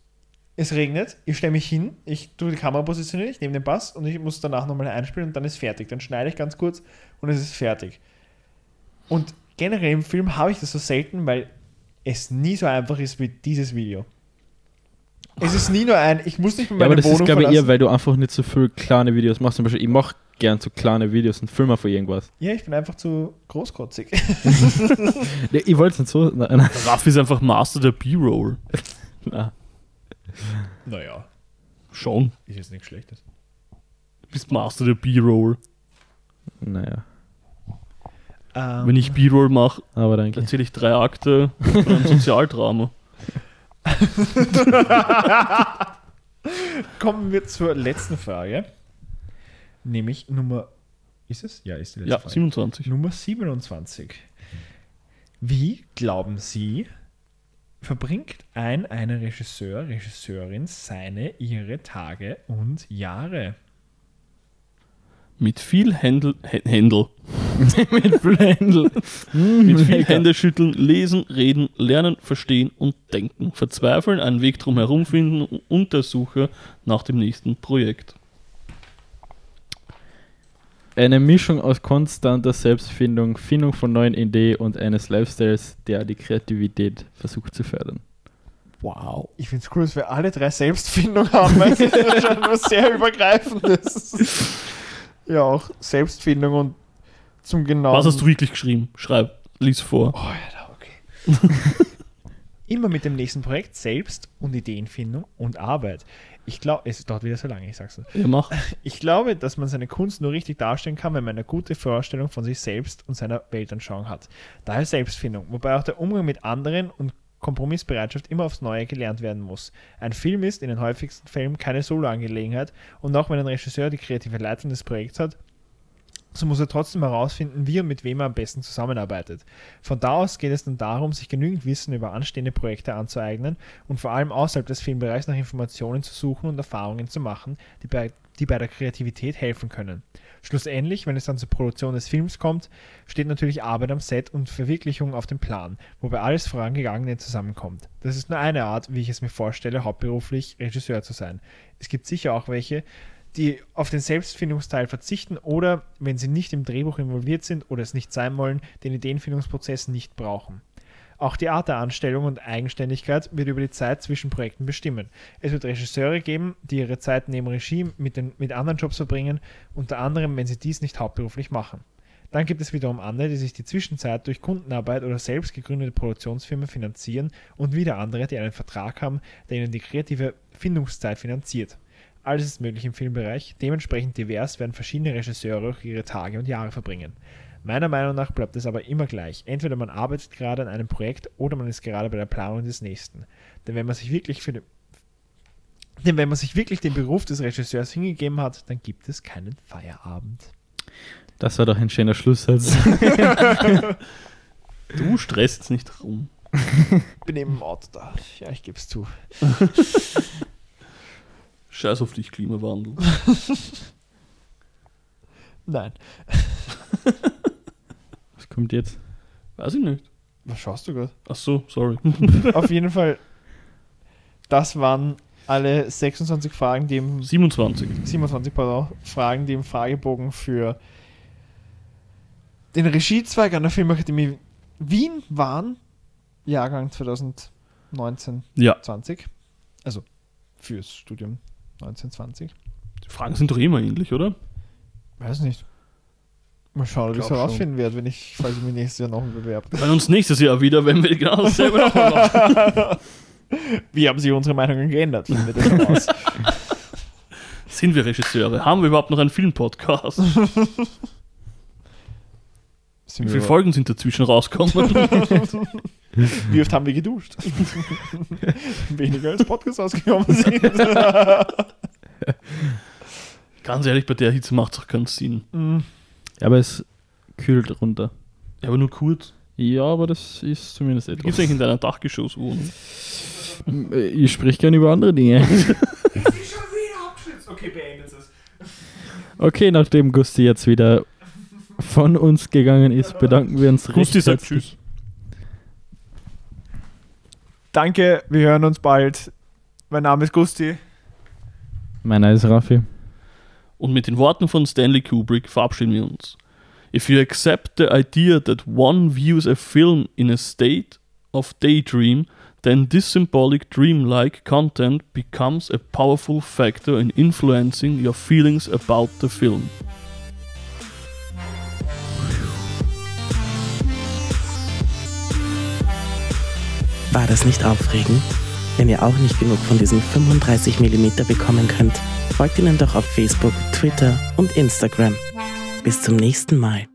es regnet, ich stelle mich hin, ich tue die Kamera positionieren, ich nehme den Bass und ich muss danach nochmal einspielen und dann ist fertig. Dann schneide ich ganz kurz und es ist fertig. Und generell im Film habe ich das so selten, weil es nie so einfach ist wie dieses Video. Es ist nie nur ein, ich muss nicht mehr Ja, meine aber das Wohnung ist, glaube ich, eher, weil du einfach nicht so viel kleine Videos machst. Zum Beispiel, ich mache gern so kleine Videos und filme für irgendwas. Ja, ich bin einfach zu großkotzig. Ich wollte es nicht so. Nein, ist einfach Master der B-Roll. naja, Schon. ist jetzt nichts Schlechtes. Du bist Master der B-Roll. Naja, Ähm, Wenn ich B-Roll mache, erzähle ich drei Akte von einem Sozialdrama. Kommen wir zur letzten Frage. Nämlich Nummer. Ist es? Ja, ist die letzte Ja, Frage. 27. Nummer 27. Wie glauben Sie, verbringt ein einer Regisseur, Regisseurin seine, ihre Tage und Jahre? Mit viel Händel, Hä- Händel. Mit Blendl. Mit viel Händeschütteln, lesen, reden, lernen, verstehen und denken. Verzweifeln, einen Weg drum herum finden und der Suche nach dem nächsten Projekt. Eine Mischung aus konstanter Selbstfindung, Findung von neuen Ideen und eines Lifestyles, der die Kreativität versucht zu fördern. Wow. Ich finde es cool, dass wir alle drei Selbstfindung haben, weil es ist ja schon was sehr Übergreifendes. Ja, auch Selbstfindung und zum genauen. Was hast du wirklich geschrieben? Schreib, lies vor. Oh, ja, okay. Immer mit dem nächsten Projekt Selbst- und Ideenfindung und Arbeit. Ich glaube, es dauert wieder so lange, ich sag's nur. Ja, mach. Ich glaube, dass man seine Kunst nur richtig darstellen kann, wenn man eine gute Vorstellung von sich selbst und seiner Weltanschauung hat. Daher Selbstfindung, wobei auch der Umgang mit anderen und Kompromissbereitschaft immer aufs Neue gelernt werden muss. Ein Film ist in den häufigsten Fällen keine Solo-Angelegenheit und auch wenn ein Regisseur die kreative Leitung des Projekts hat, so muss er trotzdem herausfinden, wie und mit wem er am besten zusammenarbeitet. Von da aus geht es dann darum, sich genügend Wissen über anstehende Projekte anzueignen und vor allem außerhalb des Filmbereichs nach Informationen zu suchen und Erfahrungen zu machen, die bei, die bei der Kreativität helfen können. Schlussendlich, wenn es dann zur Produktion des Films kommt, steht natürlich Arbeit am Set und Verwirklichung auf dem Plan, wobei alles vorangegangene zusammenkommt. Das ist nur eine Art, wie ich es mir vorstelle, hauptberuflich Regisseur zu sein. Es gibt sicher auch welche, die auf den Selbstfindungsteil verzichten oder, wenn sie nicht im Drehbuch involviert sind oder es nicht sein wollen, den Ideenfindungsprozess nicht brauchen. Auch die Art der Anstellung und Eigenständigkeit wird über die Zeit zwischen Projekten bestimmen. Es wird Regisseure geben, die ihre Zeit neben Regie mit, den, mit anderen Jobs verbringen, unter anderem, wenn sie dies nicht hauptberuflich machen. Dann gibt es wiederum andere, die sich die Zwischenzeit durch Kundenarbeit oder selbst gegründete Produktionsfirmen finanzieren und wieder andere, die einen Vertrag haben, der ihnen die kreative Findungszeit finanziert. Alles ist möglich im Filmbereich, dementsprechend divers werden verschiedene Regisseure auch ihre Tage und Jahre verbringen. Meiner Meinung nach bleibt es aber immer gleich. Entweder man arbeitet gerade an einem Projekt oder man ist gerade bei der Planung des nächsten. Denn wenn man sich wirklich für den denn wenn man sich wirklich dem Beruf des Regisseurs hingegeben hat, dann gibt es keinen Feierabend. Das war doch ein schöner Schlusssatz. Du stresst nicht rum. Bin eben im Auto da. Ja, ich gebe es zu. Scheiß auf dich, Klimawandel. Nein. Was kommt jetzt? Weiß ich nicht. Was schaust du gerade? Ach so, sorry. Auf jeden Fall, das waren alle 26 Fragen, die im 27. 27 pardon, Fragen, die im Fragebogen für den Regiezweig an der Filmakademie Wien waren. Jahrgang 2019. 1920. Ja. Also fürs Studium 1920. Die Fragen sind doch immer ähnlich, oder? Weiß nicht. Mal schauen, ob ich es herausfinden werde, wenn ich, falls ich mich nächstes Jahr noch bewerbe. Bei uns nächstes Jahr wieder, wenn wir genau dasselbe nochmal machen. Wie haben sich unsere Meinungen geändert? Sind wir Regisseure? Haben wir überhaupt noch einen Filmpodcast? Wie viele Folgen sind dazwischen rausgekommen? Wie oft haben wir geduscht? Weniger als Podcast ausgekommen sind. Ganz ehrlich, bei der Hitze macht es auch keinen Sinn. Mm. Ja, aber es kühlt runter. Ja, aber nur kurz. Ja, aber das ist zumindest Gibt es etwas. eigentlich in deiner Dachgeschosswohnung? Äh, Ich spreche gerne über andere Dinge. Okay, beendet es. Okay, nachdem Gusti jetzt wieder von uns gegangen ist, bedanken wir uns Gusti recht sagt herzlich. Tschüss. Danke, wir hören uns bald. Mein Name ist Gusti. Meiner ist Raffi. Und mit den Worten von Stanley Kubrick verabschieden wir uns. If you accept the idea that one views a film in a state of daydream, then this symbolic dreamlike content becomes a powerful factor in influencing your feelings about the film. War das nicht aufregend? Wenn ihr auch nicht genug von diesen 35 mm bekommen könnt, folgt ihnen doch auf Facebook, Twitter und Instagram. Bis zum nächsten Mal.